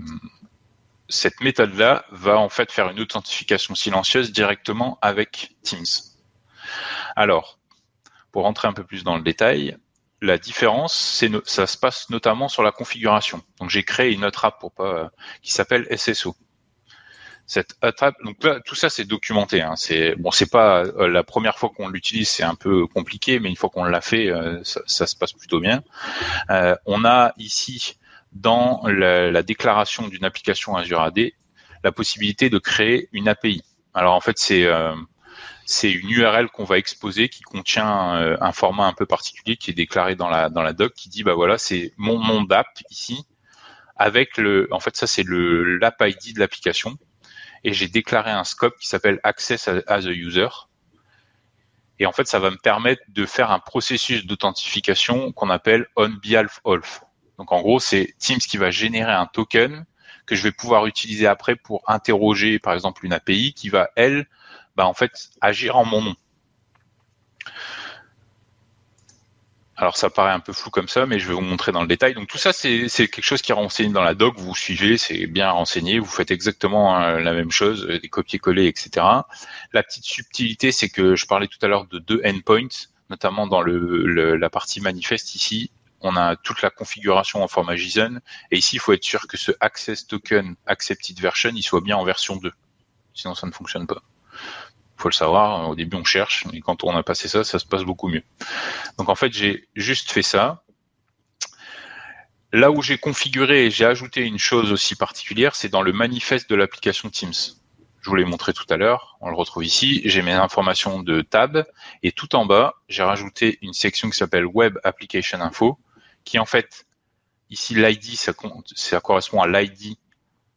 cette méthode-là va en fait faire une authentification silencieuse directement avec Teams. Alors, pour rentrer un peu plus dans le détail, la différence, ça se passe notamment sur la configuration. Donc j'ai créé une autre app pour pas qui s'appelle SSO. Cette app, donc tout ça c'est documenté. Hein. C'est bon, c'est pas euh, la première fois qu'on l'utilise, c'est un peu compliqué, mais une fois qu'on l'a fait, euh, ça, se passe plutôt bien. On a ici dans la, la déclaration d'une application Azure AD la possibilité de créer une API. Alors en fait, c'est euh, une URL qu'on va exposer qui contient euh, un format un peu particulier qui est déclaré dans la dans la doc qui dit bah voilà c'est mon nom d'app ici avec le en fait ça c'est le l'app ID de l'application et j'ai déclaré un scope qui s'appelle Access as a User. Et en fait, ça va me permettre de faire un processus d'authentification qu'on appelle on behalf of. Donc en gros, c'est Teams qui va générer un token que je vais pouvoir utiliser après pour interroger, par exemple, une API qui va, elle, bah, en fait, agir en mon nom. Alors ça paraît un peu flou comme ça, mais je vais vous montrer dans le détail. Donc tout ça, c'est quelque chose qui est renseigné dans la doc. Vous suivez, c'est bien renseigné. Vous faites exactement euh, la même chose, euh, des copier-coller, etc. La petite subtilité, c'est que je parlais tout à l'heure de deux endpoints, notamment dans la partie manifeste ici. On a toute la configuration en format JSON. Et ici, il faut être sûr que ce access token accepted version, il soit bien en version 2. Sinon, ça ne fonctionne pas faut le savoir. Au début, on cherche, mais quand on a passé ça, ça se passe beaucoup mieux. Donc en fait, j'ai juste fait ça. Là où j'ai configuré et j'ai ajouté une chose aussi particulière, c'est dans le manifeste de l'application Teams. Je vous l'ai montré tout à l'heure, on le retrouve ici. J'ai mes informations de tab et tout en bas, j'ai rajouté une section qui s'appelle Web Application Info, qui en fait, ici l'ID, ça, correspond à l'ID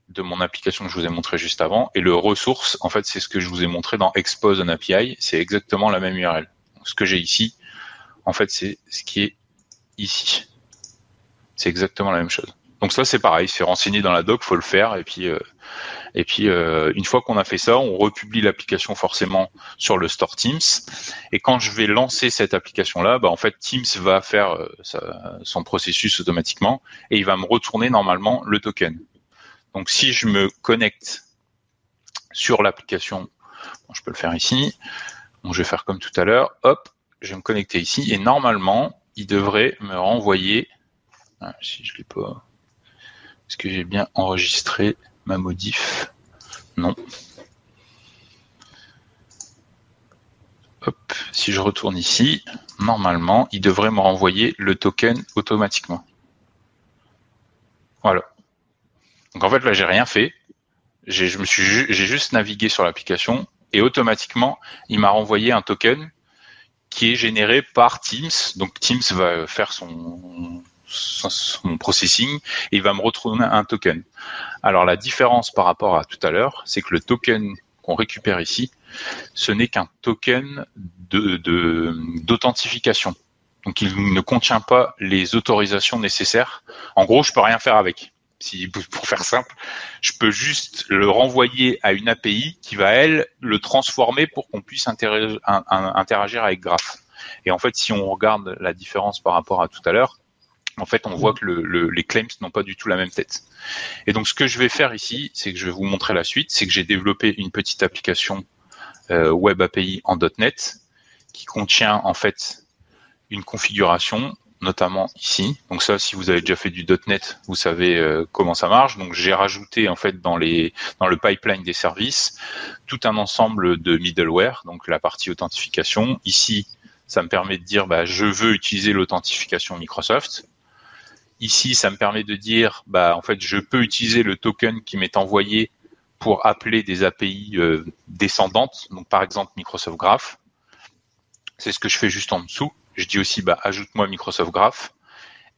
de mon application que je vous ai montré juste avant. Et le ressource, en fait, c'est ce que je vous ai montré dans Expose an API. C'est exactement la même URL. ce que j'ai ici, en fait, c'est ce qui est ici. C'est exactement la même chose. Donc ça, c'est pareil, c'est renseigné dans la doc, faut le faire. Et puis, euh, et puis euh, une fois qu'on a fait ça, on republie l'application forcément sur le store Teams. Et quand je vais lancer cette application-là, bah, en fait, Teams va faire euh, son processus automatiquement et il va me retourner normalement le token. Donc si je me connecte sur l'application, je peux le faire ici. je vais faire comme tout à l'heure. Hop, je vais me connecter ici et normalement, il devrait me renvoyer. Ah, si je l'ai pas, est-ce que j'ai bien enregistré ma modif? Non. Hop, si je retourne ici, normalement, il devrait me renvoyer le token automatiquement. Voilà. Donc en fait là j'ai rien fait. J'ai juste navigué sur l'application et automatiquement il m'a renvoyé un token qui est généré par Teams. Donc Teams va faire son son processing et il va me retourner un token. Alors la différence par rapport à tout à l'heure, c'est que le token qu'on récupère ici, ce n'est qu'un token d'authentification. Donc il ne contient pas les autorisations nécessaires. En gros, je peux rien faire avec si pour faire simple, je peux juste le renvoyer à une API qui va elle le transformer pour qu'on puisse interagir, avec Graph. Et en fait, si on regarde la différence par rapport à tout à l'heure, en fait, on voit que le, les claims n'ont pas du tout la même tête. Et donc, ce que je vais faire ici, c'est que je vais vous montrer la suite, c'est que j'ai développé une petite application euh, Web API en .NET qui contient en fait une configuration notamment ici. Donc ça, si vous avez déjà fait du .NET, vous savez euh, comment ça marche. Donc j'ai rajouté en fait dans les dans le pipeline des services tout un ensemble de middleware, donc la partie authentification. Ici, ça me permet de dire bah, je veux utiliser l'authentification Microsoft. Ici, ça me permet de dire, bah, en fait, je peux utiliser le token qui m'est envoyé pour appeler des API euh, descendantes, donc par exemple Microsoft Graph. C'est ce que je fais juste en dessous. Je dis aussi, bah, ajoute-moi Microsoft Graph.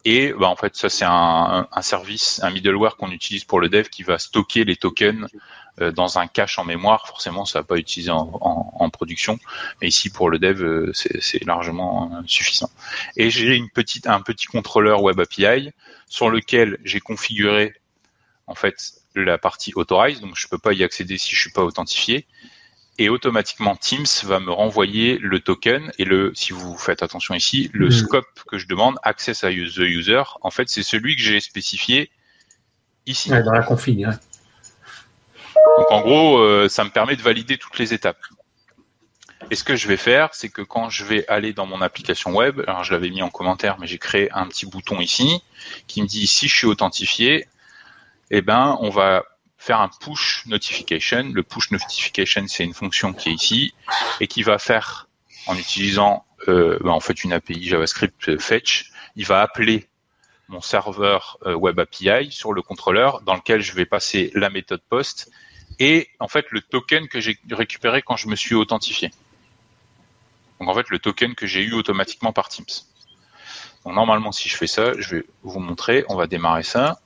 Et bah, en fait, ça c'est un, un, service, un middleware qu'on utilise pour le dev qui va stocker les tokens dans un cache en mémoire. Forcément, ça va pas utiliser en, en, en, production, mais ici pour le dev, euh, c'est largement euh, suffisant. Et j'ai une petite, un petit contrôleur Web API sur lequel j'ai configuré en fait la partie authorize, donc je peux pas y accéder si je suis pas authentifié et automatiquement Teams va me renvoyer le token et le, si vous faites attention ici, le mmh. scope que je demande, access à the user, en fait, c'est celui que j'ai spécifié ici.
Ouais, dans la config. Ouais.
Donc en gros, euh, ça me permet de valider toutes les étapes. Et ce que je vais faire, c'est que quand je vais aller dans mon application web, alors je l'avais mis en commentaire, mais j'ai créé un petit bouton ici qui me dit si je suis authentifié, eh ben on va faire un push notification. Le push notification, c'est une fonction qui est ici et qui va faire, en utilisant euh, ben, en fait une API JavaScript euh, fetch, il va appeler mon serveur Web API sur le contrôleur dans lequel je vais passer la méthode post et en fait le token que j'ai récupéré quand je me suis authentifié. Donc en fait le token que j'ai eu automatiquement par Teams. Donc normalement si je fais ça, je vais vous montrer, on va démarrer ça.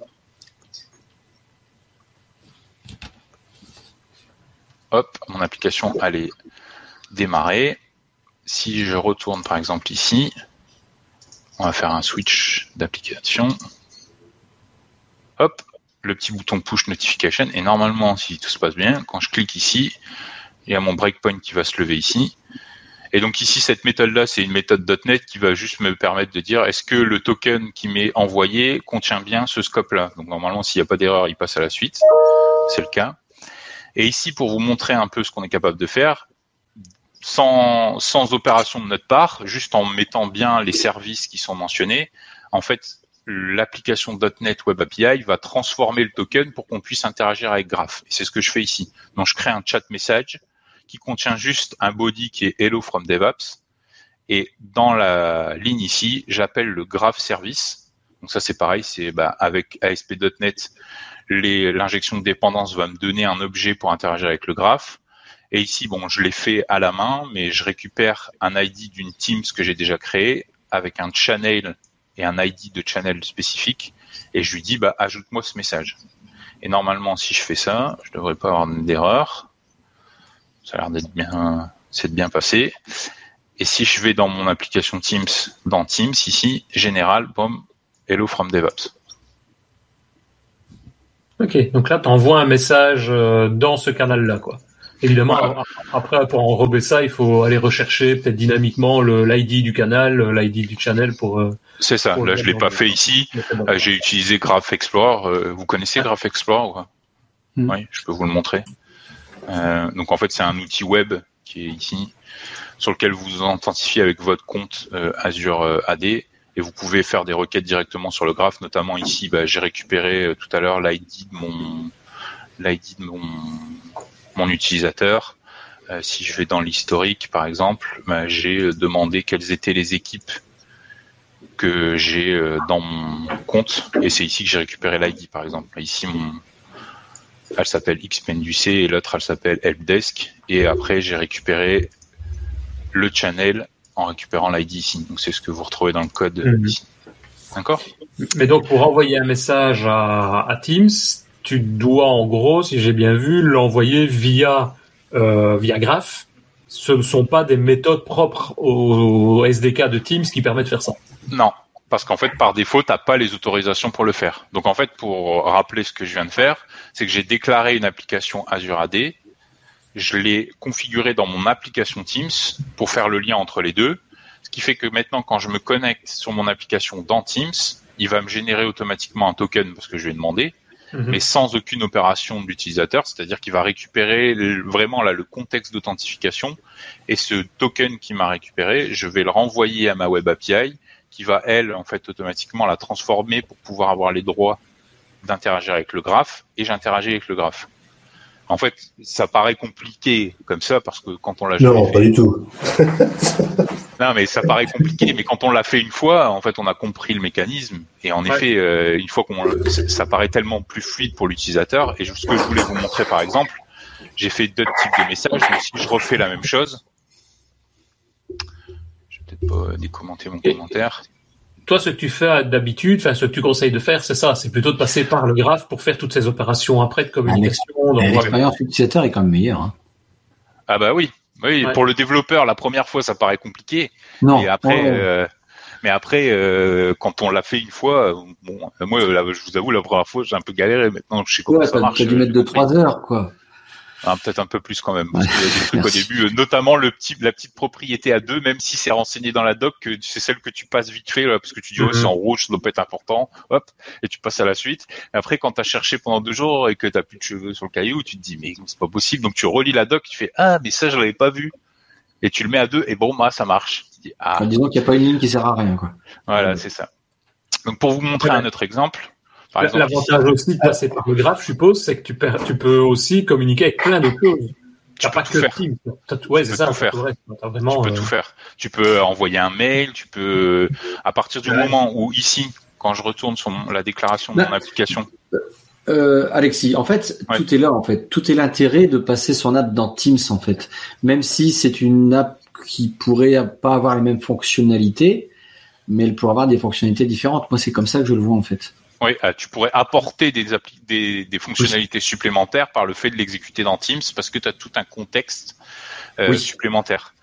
hop, mon application allait démarrer. Si je retourne par exemple ici, on va faire un switch d'application. Hop, le petit bouton push notification et normalement, si tout se passe bien, quand je clique ici, il y a mon breakpoint qui va se lever ici. Et donc ici, cette méthode-là, c'est une méthode .NET qui va juste me permettre de dire est-ce que le token qui m'est envoyé contient bien ce scope-là? Donc normalement, s'il n'y a pas d'erreur, il passe à la suite. C'est le cas. Et ici, pour vous montrer un peu ce qu'on est capable de faire, sans, sans opération de notre part, juste en mettant bien les services qui sont mentionnés, en fait, l'application .NET Web API va transformer le token pour qu'on puisse interagir avec Graph. C'est ce que je fais ici. Donc, je crée un chat message qui contient juste un body qui est Hello from DevOps. Et dans la ligne ici, j'appelle le Graph Service. Donc ça, c'est pareil, c'est bah, avec ASP.NET, l'injection de dépendance va me donner un objet pour interagir avec le graphe. Et ici, bon, je l'ai fait à la main, mais je récupère un ID d'une Teams que j'ai déjà créé avec un channel et un ID de channel spécifique. Et je lui dis, bah, ajoute-moi ce message. Et normalement, si je fais ça, je devrais pas avoir d'erreur. Ça a l'air d'être bien, c'est bien passé. Et si je vais dans mon application Teams, dans Teams, ici, général, boom, hello from DevOps.
Ok, donc là, tu envoies un message euh, dans ce canal-là, quoi. Évidemment, après, pour enrober ça, il faut aller rechercher peut-être dynamiquement l'ID du canal, l'ID du channel pour. Euh,
C'est ça. Là, je l'ai pas fait ici. Euh, j'ai utilisé Graph Explorer. vous connaissez Graph Explorer quoi? Hmm. Oui, je peux vous le montrer. donc en fait, c'est un outil web qui est ici, sur lequel vous vous authentifiez avec votre compte Azure AD et vous pouvez faire des requêtes directement sur le graphe. Notamment ici, bah, j'ai récupéré euh, tout à l'heure l'ID de mon l'ID de mon, mon utilisateur. Euh, si je vais dans l'historique, par exemple, bah, j'ai euh, demandé quelles étaient les équipes que j'ai dans mon compte, et c'est ici que j'ai récupéré l'ID, par exemple. Ici, mon, elle s'appelle XPenduc et l'autre, elle s'appelle Helpdesk. Et après, j'ai récupéré le channel en récupérant l'ID ici. Donc c'est ce que vous retrouvez dans le code mhm. ici. D'accord?
Mais donc pour envoyer un message à, Teams, tu dois en gros, si j'ai bien vu, l'envoyer via euh, via Graph. Ce ne sont pas des méthodes propres au SDK de Teams qui permettent de faire ça.
Non, parce qu'en fait, par défaut, tu n'as pas les autorisations pour le faire. Donc en fait, pour rappeler ce que je viens de faire, c'est que j'ai déclaré une application Azure AD je l'ai configuré dans mon application Teams pour faire le lien entre les deux. Ce qui fait que maintenant, quand je me connecte sur mon application dans Teams, il va me générer automatiquement un token parce que je lui ai demandé, mhm. mais sans aucune opération de l'utilisateur. C'est-à-dire qu'il va récupérer vraiment là le contexte d'authentification et ce token qu'il m'a récupéré, je vais le renvoyer à ma web API qui va elle en fait automatiquement la transformer pour pouvoir avoir les droits d'interagir avec le graphe et j'interagis avec le graphe. En fait, ça paraît compliqué comme ça parce que quand on l'a
Non, pas du tout.
non, mais ça paraît compliqué, mais quand on l'a fait une fois, en fait, on a compris le mécanisme. Et en effet, euh, une fois qu'on, ça paraît tellement plus fluide pour l'utilisateur. Et ce que je voulais vous montrer, par exemple, j'ai fait d'autres types de messages. Mais si je refais la même chose, je vais peut-être pas décommenter mon commentaire
toi, ce que tu fais d'habitude, enfin, ce que tu conseilles de faire, c'est ça, c'est plutôt de passer par le graphe pour faire toutes ces opérations après de communication.
L'expérience utilisateur est quand même meilleure. Hein.
Ah bah oui, oui. Pour le développeur, la première fois, ça paraît compliqué. Non. Et après, euh, mais après, euh, quand on l'a fait une fois, bon, moi, je vous avoue, la première fois, j'ai un peu galéré. Maintenant, je sais comment ça marche.
Tu dû mettre de trois heures, quoi.
Ah, peut-être un peu plus quand même. Parce qu'il y a des trucs au début, euh, notamment le petit, la petite propriété à deux, même si c'est renseigné dans la doc, que c'est celle que tu passes vite fait, là, parce que tu dis, oh, c'est en rouge, ça doit pas être important, hop, et tu passes à la suite. Et après, quand tu as cherché pendant deux jours et que tu plus de cheveux sur le caillou, tu te dis, mais c'est pas possible. Donc tu relis la doc, tu fais, ah, mais ça, je l'avais pas vu. Et tu le mets à deux, et bon, bah, ça marche.
dis, ah. Disons qu'il n'y a pas une ligne qui sert à rien, quoi.
Voilà, c'est ça. Donc pour vous montrer un autre exemple,
L'avantage aussi de passer par le graphe, je suppose, c'est que tu, tu peux aussi communiquer avec plein de choses.
Tu peux, tout faire. Ouais, c'est ça. Tout faire. tu peux tout faire. Tu peux envoyer un mail. Tu peux, à partir du moment où ici, quand je retourne sur la déclaration de mon application.
Euh, Alexis, en fait, tout est là. En fait, tout est l'intérêt de passer son app dans Teams. En fait, même si c'est une app qui pourrait pas avoir les mêmes fonctionnalités, mais elle pourrait avoir des fonctionnalités différentes. Moi, c'est comme ça que je le vois en fait.
Oui, euh, tu pourrais apporter des, des, fonctionnalités supplémentaires par le fait de l'exécuter dans Teams parce que tu as tout un contexte euh, supplémentaire.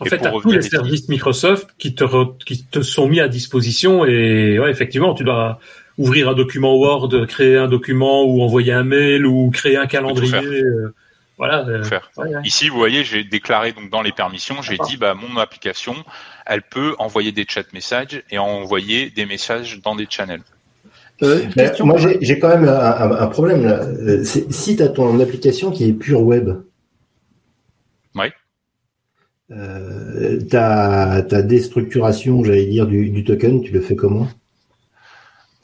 En fait, tu as tous les services Microsoft qui te, qui te sont mis à disposition et ouais, effectivement, tu dois ouvrir un document Word, créer un document ou envoyer un mail ou créer un calendrier. Euh, voilà.
Ici, vous voyez, j'ai déclaré donc dans les permissions, j'ai dit bah mon application, elle peut envoyer des chat messages et envoyer des messages dans des channels.
Euh, moi, j'ai quand même un, problème là. Euh, si tu as ton application qui est pure web,
oui.
Euh, ta, déstructuration, j'allais dire, du, token, tu le fais comment?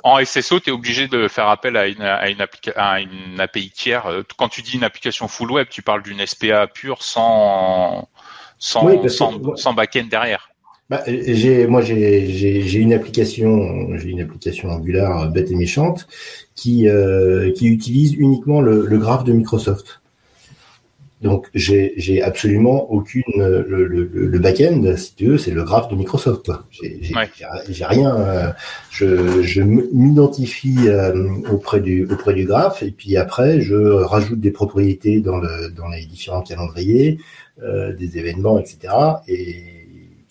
En SSO, tu es obligé de faire appel à une, à, une API tiers. Quand tu dis une application full web, tu parles d'une SPA pure sans, sans, sans, sans back-end derrière.
Bah, j'ai, moi, j'ai une application, j'ai une application Angular bête et méchante qui euh, qui utilise uniquement le, le graphe de Microsoft. Donc, j'ai absolument aucune le, le, le back-end, si tu veux, c'est le graphe de Microsoft. J'ai rien. Euh, je, je m'identifie euh, auprès du auprès du graphe et puis après, je rajoute des propriétés dans le dans les différents calendriers, euh, des événements, etc. Et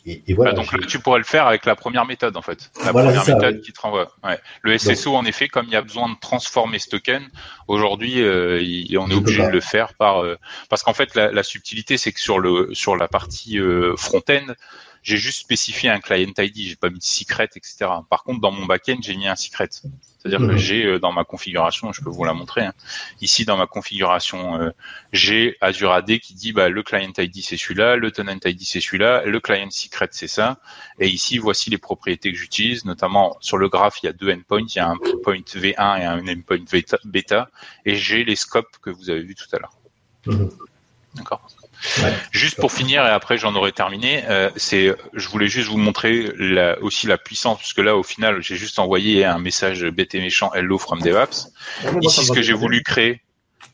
bah, donc là, tu pourrais le faire avec la première méthode en fait. La première méthode qui te renvoie. Le SSO en effet, comme il y a besoin de transformer ce token, aujourd'hui, euh, on est obligé de le faire par euh, parce qu'en fait la, subtilité c'est que sur le sur la partie euh, front-end, j'ai juste spécifié un client ID, j'ai pas mis de secret, etc. Par contre, dans mon back-end, j'ai mis un secret. C'est-à-dire que mhm. j'ai euh, dans ma configuration, je peux vous la montrer, hein. ici dans ma configuration, euh, j'ai Azure AD qui dit bah, le client ID c'est celui-là, le tenant ID c'est celui-là, le client secret c'est ça, et ici voici les propriétés que j'utilise, notamment sur le graphe il y a deux endpoints, il y a un point V1 et un endpoint bêta, et j'ai les scopes que vous avez vus tout à l'heure. Mhm. D'accord? Juste pour finir et après j'en aurai terminé, euh, c'est, je voulais juste vous montrer la, aussi la puissance parce que là au final j'ai juste envoyé un message bête et méchant hello from DevOps. Ici ce que j'ai voulu créer,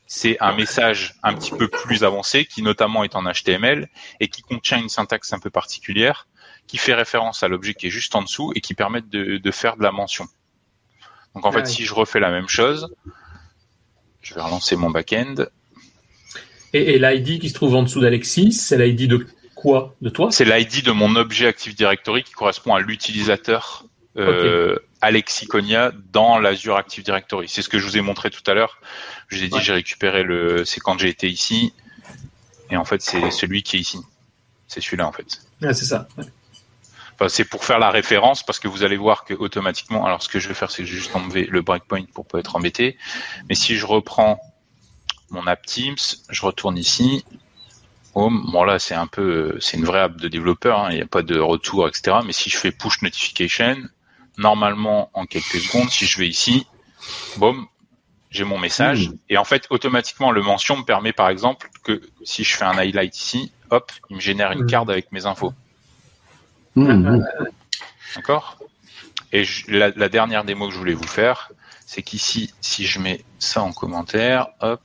c'est un message un petit peu plus avancé qui notamment est en HTML et qui contient une syntaxe un peu particulière qui fait référence à l'objet qui est juste en dessous et qui permet de, de faire de la mention. Donc en fait si je refais la même chose, je vais relancer mon backend.
Et, l'ID qui se trouve en dessous d'Alexis, c'est l'ID de quoi? De toi?
C'est l'ID de mon objet Active Directory qui correspond à l'utilisateur euh, Alexiconia dans l'Azure Active Directory. C'est ce que je vous ai montré tout à l'heure. Je vous ai dit, j'ai récupéré le. C'est quand j'ai été ici. Et en fait, c'est celui qui est ici. C'est celui-là, en fait.
Ah, c'est ça.
Enfin, c'est pour faire la référence parce que vous allez voir que automatiquement. Alors, ce que je vais faire, c'est juste enlever le breakpoint pour pas être embêté. Mais si je reprends mon app Teams, je retourne ici. bon là c'est un peu, c'est une vraie app de développeur, hein. il n'y a pas de retour, etc. Mais si je fais push notification, normalement en quelques secondes, si je vais ici, boum, j'ai mon message,
Hmm.
et en fait, automatiquement, le mention me permet, par exemple, que si je fais un highlight ici, hop, il me génère une
Hmm.
carte avec mes infos.
Mmh.
D'accord? Et je- la, la dernière démo que je voulais vous faire, c'est qu'ici, si je mets ça en commentaire, hop,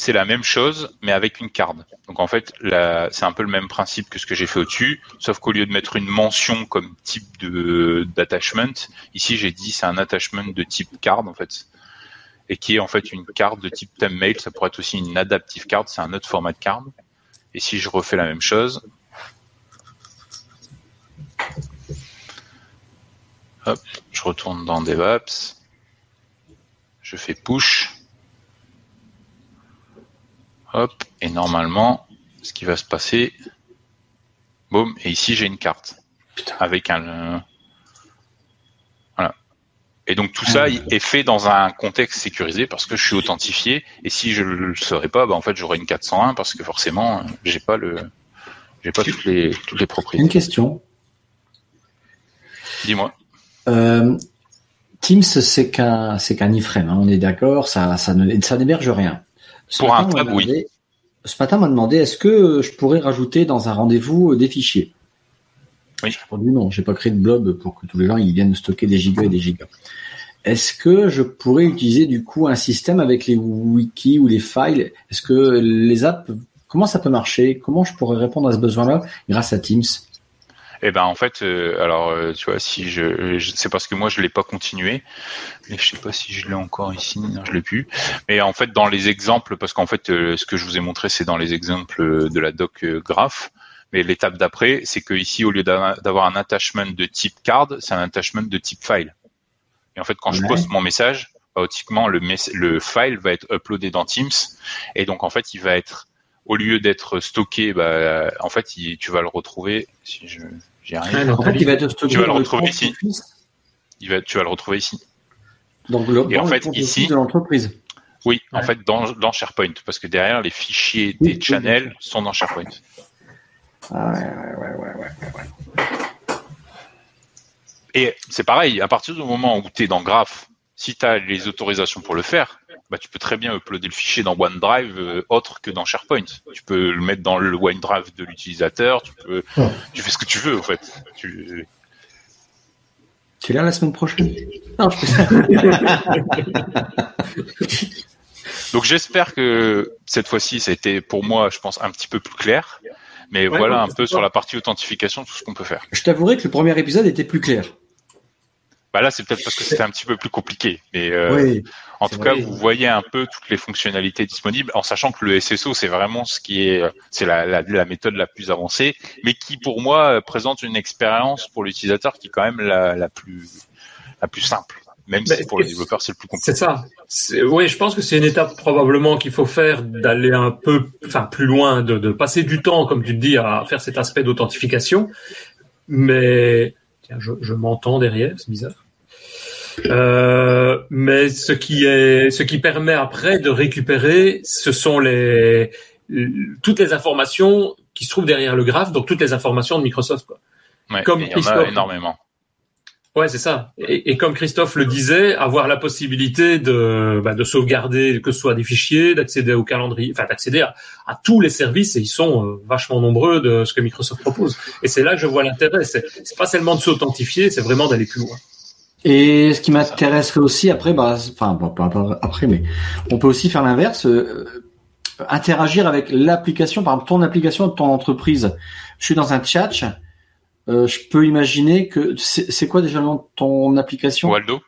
c'est la même chose, mais avec une carte. Donc en fait, c'est un peu le même principe que ce que j'ai fait au-dessus, sauf qu'au lieu de mettre une mention comme type d'attachment, ici j'ai dit c'est un attachment de type card en fait, et qui est en fait une carte de type mail. Ça pourrait être aussi une adaptive card, c'est un autre format de card. Et si je refais la même chose, Hop, je retourne dans DevOps. Je fais push. Hop, et normalement, ce qui va se passer, boum, et ici j'ai une carte avec un. euh, Voilà. Et donc tout ça est fait dans un contexte sécurisé parce que je suis authentifié. Et si je le serais pas, bah en fait j'aurais une 401 parce que forcément j'ai pas le, j'ai pas toutes les toutes les
Une
propriétés.
question.
Dis-moi.
Euh, Teams, c'est qu'un, c'est qu'un iframe, hein, on est d'accord, ça, ça ne, ça n'héberge rien. Ce
Pour un
matin, on m'a
club, oui.
demandé- Ce matin, m'a demandé, est-ce que je pourrais rajouter dans un rendez-vous euh, des fichiers?
Oui.
J'ai répondu non, j'ai pas créé de blob pour que tous les gens, ils viennent stocker des gigas et des gigas. Est-ce que je pourrais utiliser, du coup, un système avec les wikis ou les files? Est-ce que les apps, comment ça peut marcher? Comment je pourrais répondre à ce besoin-là grâce à Teams?
Eh ben en fait, euh, alors euh, tu vois, si je, je c'est parce que moi je l'ai pas continué, mais je sais pas si je l'ai encore ici, non, je l'ai plus. Mais en fait, dans les exemples, parce qu'en fait, euh, ce que je vous ai montré, c'est dans les exemples de la doc euh, graph. Mais l'étape d'après, c'est que ici, au lieu d'a- d'avoir un attachment de type card, c'est un attachment de type file. Et en fait, quand je poste mon message, automatiquement le, le file va être uploadé dans Teams, et donc en fait, il va être au lieu d'être stocké, bah, en fait, il- tu vas le retrouver. Si je
En fait, il va être stocké
Tu vas le retrouver ici. Il va, tu vas le retrouver ici.
Donc, le,
Et
dans
en fait, ici-
de l'entreprise.
Oui, en fait, dans, dans SharePoint, parce que derrière, les fichiers
Oui,
des
oui,
channels sont dans SharePoint.
Ah ouais, ouais, ouais, ouais, ouais.
Et c'est pareil, à partir du moment où tu es dans Graph, si tu as les autorisations pour le faire, bah, tu peux très bien uploader le fichier dans OneDrive euh, autre que dans SharePoint. Tu peux le mettre dans le OneDrive de l'utilisateur, tu peux,
Ouais.
tu fais ce que tu veux, en fait. Tu-
Tu es là la semaine prochaine? Non, je
Donc j'espère que cette fois-ci, ça a été pour moi, je pense, un petit peu plus clair. Mais
Ouais,
voilà
ouais,
un peu sur la partie authentification tout ce qu'on peut faire.
je t'avouerai que le premier épisode était plus clair.
Bah là, c'est peut-être parce que c'était un petit peu plus compliqué. Mais euh,
oui.
en tout
vrai.
cas, vous voyez un peu toutes les fonctionnalités disponibles, en sachant que le SSO, c'est vraiment ce qui est, c'est la, la, la méthode la plus avancée, mais qui pour moi euh, présente une expérience pour l'utilisateur qui est quand même la, la plus, la plus simple. Même
Bah,
si pour les développeurs, c'est le plus compliqué.
C'est ça. Oui, je pense que c'est une étape probablement qu'il faut faire d'aller un peu, enfin plus loin, de, de passer du temps, comme tu te dis, à faire cet aspect d'authentification. Mais tiens, je, je m'entends derrière, c'est bizarre. Euh, mais ce qui est, ce qui permet après de récupérer, ce sont les toutes les informations qui se trouvent derrière le graphe, donc toutes les informations de Microsoft. Quoi.
Ouais,
comme
il y en a
Christophe.
énormément.
Ouais, c'est ça. Et, comme Christophe le disait, avoir la possibilité de, bah, de sauvegarder, que ce soit des fichiers, d'accéder au calendrier, enfin d'accéder à, tous les services, et ils sont euh, vachement nombreux de ce que Microsoft propose. Et c'est là que je vois l'intérêt. C'est, pas seulement de s'authentifier, c'est vraiment d'aller plus loin.
Et ce qui m'intéresserait aussi après, bah, enfin, pas après, mais on peut aussi faire l'inverse, euh, interagir avec l'application, par exemple ton application de ton entreprise. Je suis dans un chat, euh, je peux imaginer que c'est quoi déjà le nom de ton application?
Waldo,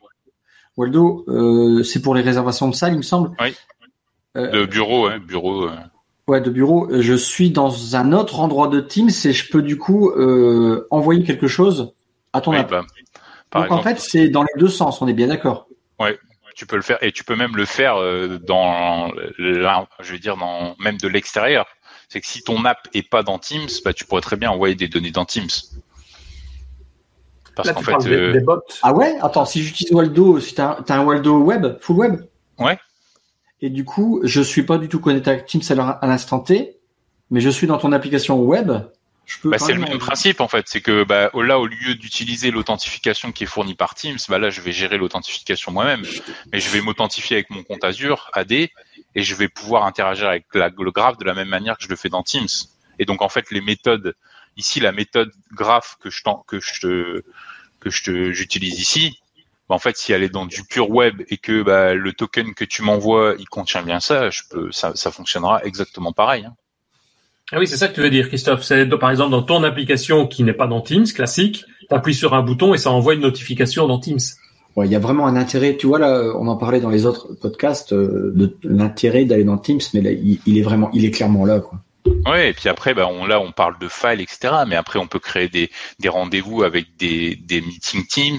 Waldo, euh, c'est pour les réservations de salles, il me semble.
Oui.
Euh,
de bureau, hein, bureau.
Ouais, de bureau. Je suis dans un autre endroit de Teams et je peux du coup envoyer quelque chose à ton
oui,
app.
bah, par
Donc en
exemple,
fait, c'est dans les deux sens. On est bien d'accord?
tu peux le faire et tu peux même le faire dans, je vais dire, dans même de l'extérieur. C'est que si ton app est pas dans Teams, bah, tu pourrais très bien envoyer des données dans Teams. Parce
Là,
qu'en
tu
fait,
parles
euh,
des bots.
Ah ouais? Attends, si j'utilise Waldo, si t'as t'as un Waldo web, full web?
Ouais.
Et du coup, je suis pas du tout connecté à Teams à l'instant T, mais je suis dans ton application web.
bah, c'est le même principe en fait, c'est que bah, là au lieu d'utiliser l'authentification qui est fournie par Teams, bah là je vais gérer l'authentification moi-même, mais je vais m'authentifier avec mon compte Azure AD et je vais pouvoir interagir avec le graphe de la même manière que je le fais dans Teams. Et donc en fait les méthodes ici la méthode graph que je que je que je j'utilise ici, bah, en fait si elle est dans du pur web et que bah, le token que tu m'envoies il contient bien ça, je peux ça, ça fonctionnera exactement pareil. Hein.
Ah oui, c'est ça que tu veux dire, Christophe. C'est par exemple dans ton application qui n'est pas dans Teams classique, tu appuies sur un bouton et ça envoie une notification dans Teams.
Il y a vraiment un intérêt. Tu vois là, on en parlait dans les autres podcasts euh, de l'intérêt d'aller dans Teams, mais là, il, est vraiment, il est clairement là, quoi.
Ouais, et puis après, bah, on, là, on parle de files, etc. Mais après, on peut créer des, des rendez-vous avec des, des meeting Teams,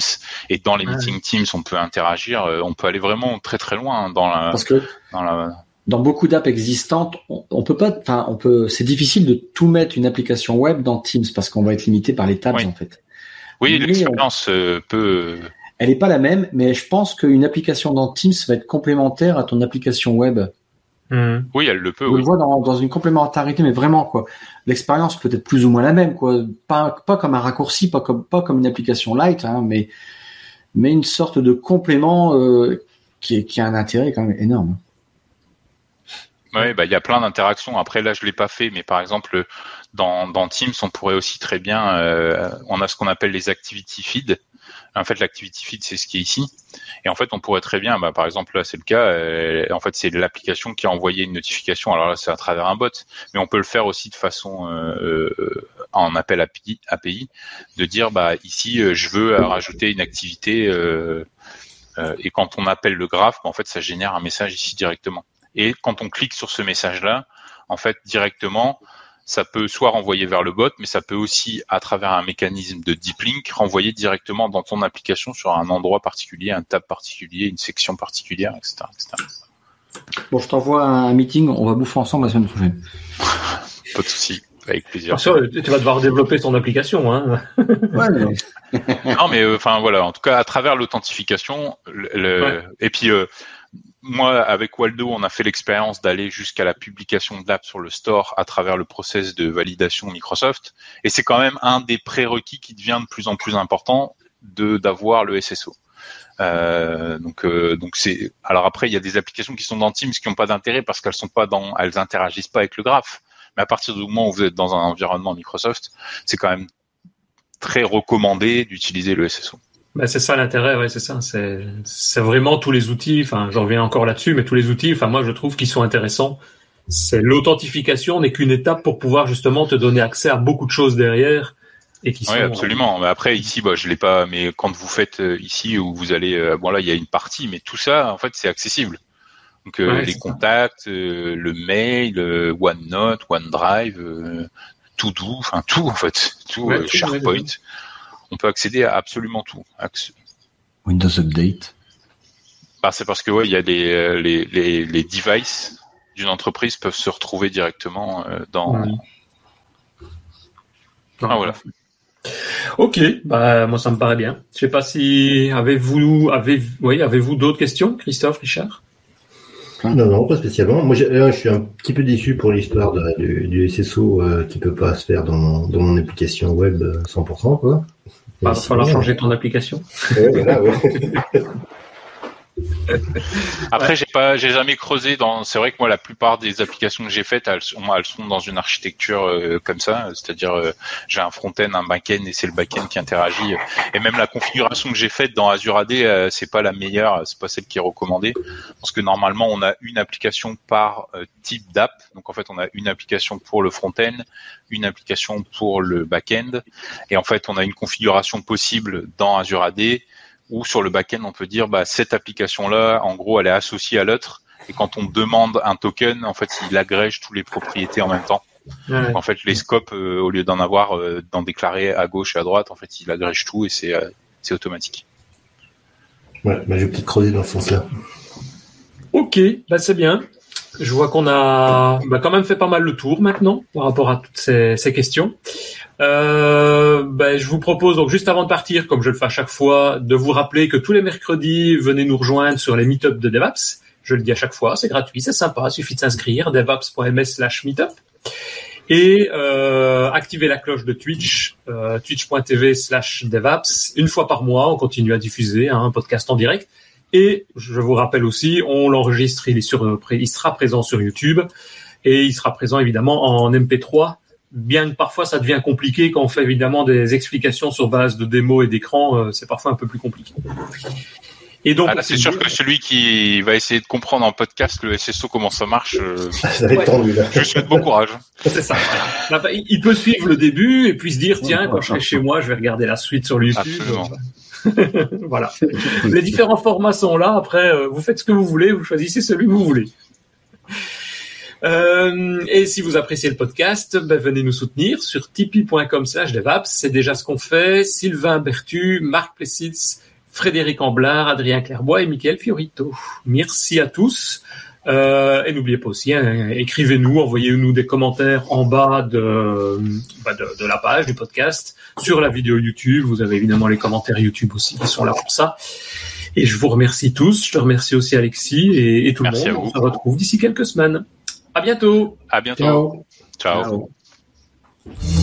et dans les meeting Teams, on peut interagir. Euh, on peut aller vraiment très très loin dans la.
Parce que dans la dans beaucoup d'apps existantes, on, peut pas, enfin, on peut, c'est difficile de tout mettre une application web dans Teams parce qu'on va être limité par les tabs en fait.
Oui, l'expérience euh, peut.
Elle est pas la même, mais je pense qu'une application dans Teams va être complémentaire à ton application web.
Mmh. Oui, elle le peut.
On le voit dans, dans, une complémentarité, mais vraiment quoi. L'expérience peut être plus ou moins la même, quoi. Pas, pas comme un raccourci, pas comme pas comme une application light, hein, mais mais une sorte de complément euh, qui, qui a un intérêt quand même énorme.
Oui, bah il y a plein d'interactions. Après là, je l'ai pas fait, mais par exemple dans, dans Teams, on pourrait aussi très bien, euh, on a ce qu'on appelle les activity feed. En fait, l'activity feed, c'est ce qui est ici. Et en fait, on pourrait très bien, bah, par exemple là, c'est le cas. Euh, en fait, c'est l'application qui a envoyé une notification. Alors là, c'est à travers un bot, mais on peut le faire aussi de façon euh, euh en appel API, API, de dire bah ici, euh, je veux rajouter une activité. et quand on appelle le graphe, bah, en fait, ça génère un message ici directement. Et quand on clique sur ce message-là, en fait, directement, ça peut soit renvoyer vers le bot, mais ça peut aussi, à travers un mécanisme de deep link, renvoyer directement dans ton application sur un endroit particulier, un tab particulier, une section particulière, etc.
Bon, je t'envoie un meeting, on va bouffer ensemble la semaine prochaine.
Pas de souci. Avec plaisir.
tu vas devoir développer ton application, hein.
ouais, non, mais euh, enfin voilà. En tout cas, à travers l'authentification, le, et puis euh, moi, avec Waldo, on a fait l'expérience d'aller jusqu'à la publication de l'app sur le store à travers le process de validation Microsoft. Et c'est quand même un des prérequis qui devient de plus en plus important de d'avoir le SSO. Euh, donc, euh, donc c'est. Alors après, il y a des applications qui sont dans Teams qui n'ont pas d'intérêt parce qu'elles sont pas dans, elles interagissent pas avec le graphe. Mais à partir du moment où vous êtes dans un environnement Microsoft, c'est quand même très recommandé d'utiliser le SSO.
Ben c'est ça l'intérêt, ouais, c'est ça. C'est, vraiment tous les outils. Enfin, j'en reviens encore là-dessus, mais tous les outils. Enfin, moi, je trouve qu'ils sont intéressants. C'est l'authentification n'est qu'une étape pour pouvoir justement te donner accès à beaucoup de choses derrière et qui
oui, absolument. Mais après, ici, bah, je l'ai pas. Mais quand vous faites euh, ici où vous allez, euh, bon là, il y a une partie, mais tout ça, en fait, c'est accessible. Donc euh, les contacts, le mail, OneNote, OneDrive, Todo, enfin tout en fait, tout, SharePoint on peut accéder à absolument tout.
Windows Update.
Bah, c'est parce que ouais, il y a des euh, les, les, les devices d'une entreprise peuvent se retrouver directement euh, dans.
Ah voilà. Ok, bah moi ça me paraît bien. Je sais pas si avez-vous avez oui avez-vous d'autres questions, Christophe, Richard?
Non non pas spécialement. Moi je suis un petit peu déçu pour l'histoire du, du, SSO euh, qui peut pas se faire dans, dans mon application web 100% quoi.
Il va falloir changer ton application.
Après, j'ai pas, j'ai jamais creusé dans. C'est vrai que moi, la plupart des applications que j'ai faites, elles, sont dans une architecture euh, comme ça, c'est-à-dire euh, j'ai un front-end, un back-end et c'est le back-end qui interagit. Et même la configuration que j'ai faite dans Azure AD, euh, c'est pas la meilleure, c'est pas celle qui est recommandée, parce que normalement, on a une application par type d'app. Donc en fait, on a une application pour le front-end, une application pour le back-end, et en fait, on a une configuration possible dans Azure AD ou sur le back-end, on peut dire, bah, cette application-là, en gros, elle est associée à l'autre. Et quand on demande un token, en fait, il agrège tous les propriétés en même temps. en fait, les scopes, euh, au lieu d'en avoir, euh, d'en déclarer à gauche et à droite, en fait, il agrège tout et c'est euh, c'est automatique.
Ouais, bah, je vais peut-être creuser dans ce sens-là.
Ok, bah c'est bien. Je vois qu'on a bah, quand même fait pas mal le tour maintenant par rapport à toutes ces, ces questions. Euh, ben, je vous propose donc juste avant de partir, comme je le fais à chaque fois, de vous rappeler que tous les mercredis, venez nous rejoindre sur les meetups de DevApps. Je le dis à chaque fois, c'est gratuit, c'est sympa, il suffit de s'inscrire, devaps.ms slash meetup. et euh, activez la cloche de Twitch, euh, twitch.tv slash devaps. Une fois par mois, on continue à diffuser hein, un podcast en direct. Et je vous rappelle aussi, on l'enregistre, il, est sur, il sera présent sur YouTube et il sera présent évidemment en MP3. Bien que parfois ça devient compliqué quand on fait évidemment des explications sur base de démos et d'écran, euh, c'est parfois un peu plus compliqué.
Et donc, ah, c'est sûr que celui qui va essayer de comprendre en podcast le SSO comment ça marche, euh,
ça va être tendu, là.
je lui souhaite bon courage.
C'est ça. Il peut suivre le début et puis se dire tiens quand je serai chez moi je vais regarder la suite sur YouTube. voilà. Les différents formats sont là. Après, euh, vous faites ce que vous voulez, vous choisissez celui que vous voulez. Euh, et si vous appréciez le podcast, ben, venez nous soutenir sur tipeee.com slash devaps. C'est déjà ce qu'on fait. Sylvain Bertu, Marc Plessis, Frédéric Amblard, Adrien Clairbois et Michael Fiorito. Merci à tous. Euh, et n'oubliez pas aussi, hein, écrivez-nous, envoyez-nous des commentaires en bas de, bah de, de, la page du podcast, sur la vidéo YouTube. Vous avez évidemment les commentaires YouTube aussi qui sont là pour ça. Et je vous remercie tous. Je te remercie aussi Alexis et, et tout
Merci
le monde. On se retrouve d'ici quelques semaines. À bientôt.
À bientôt. Ciao. Ciao. Ciao.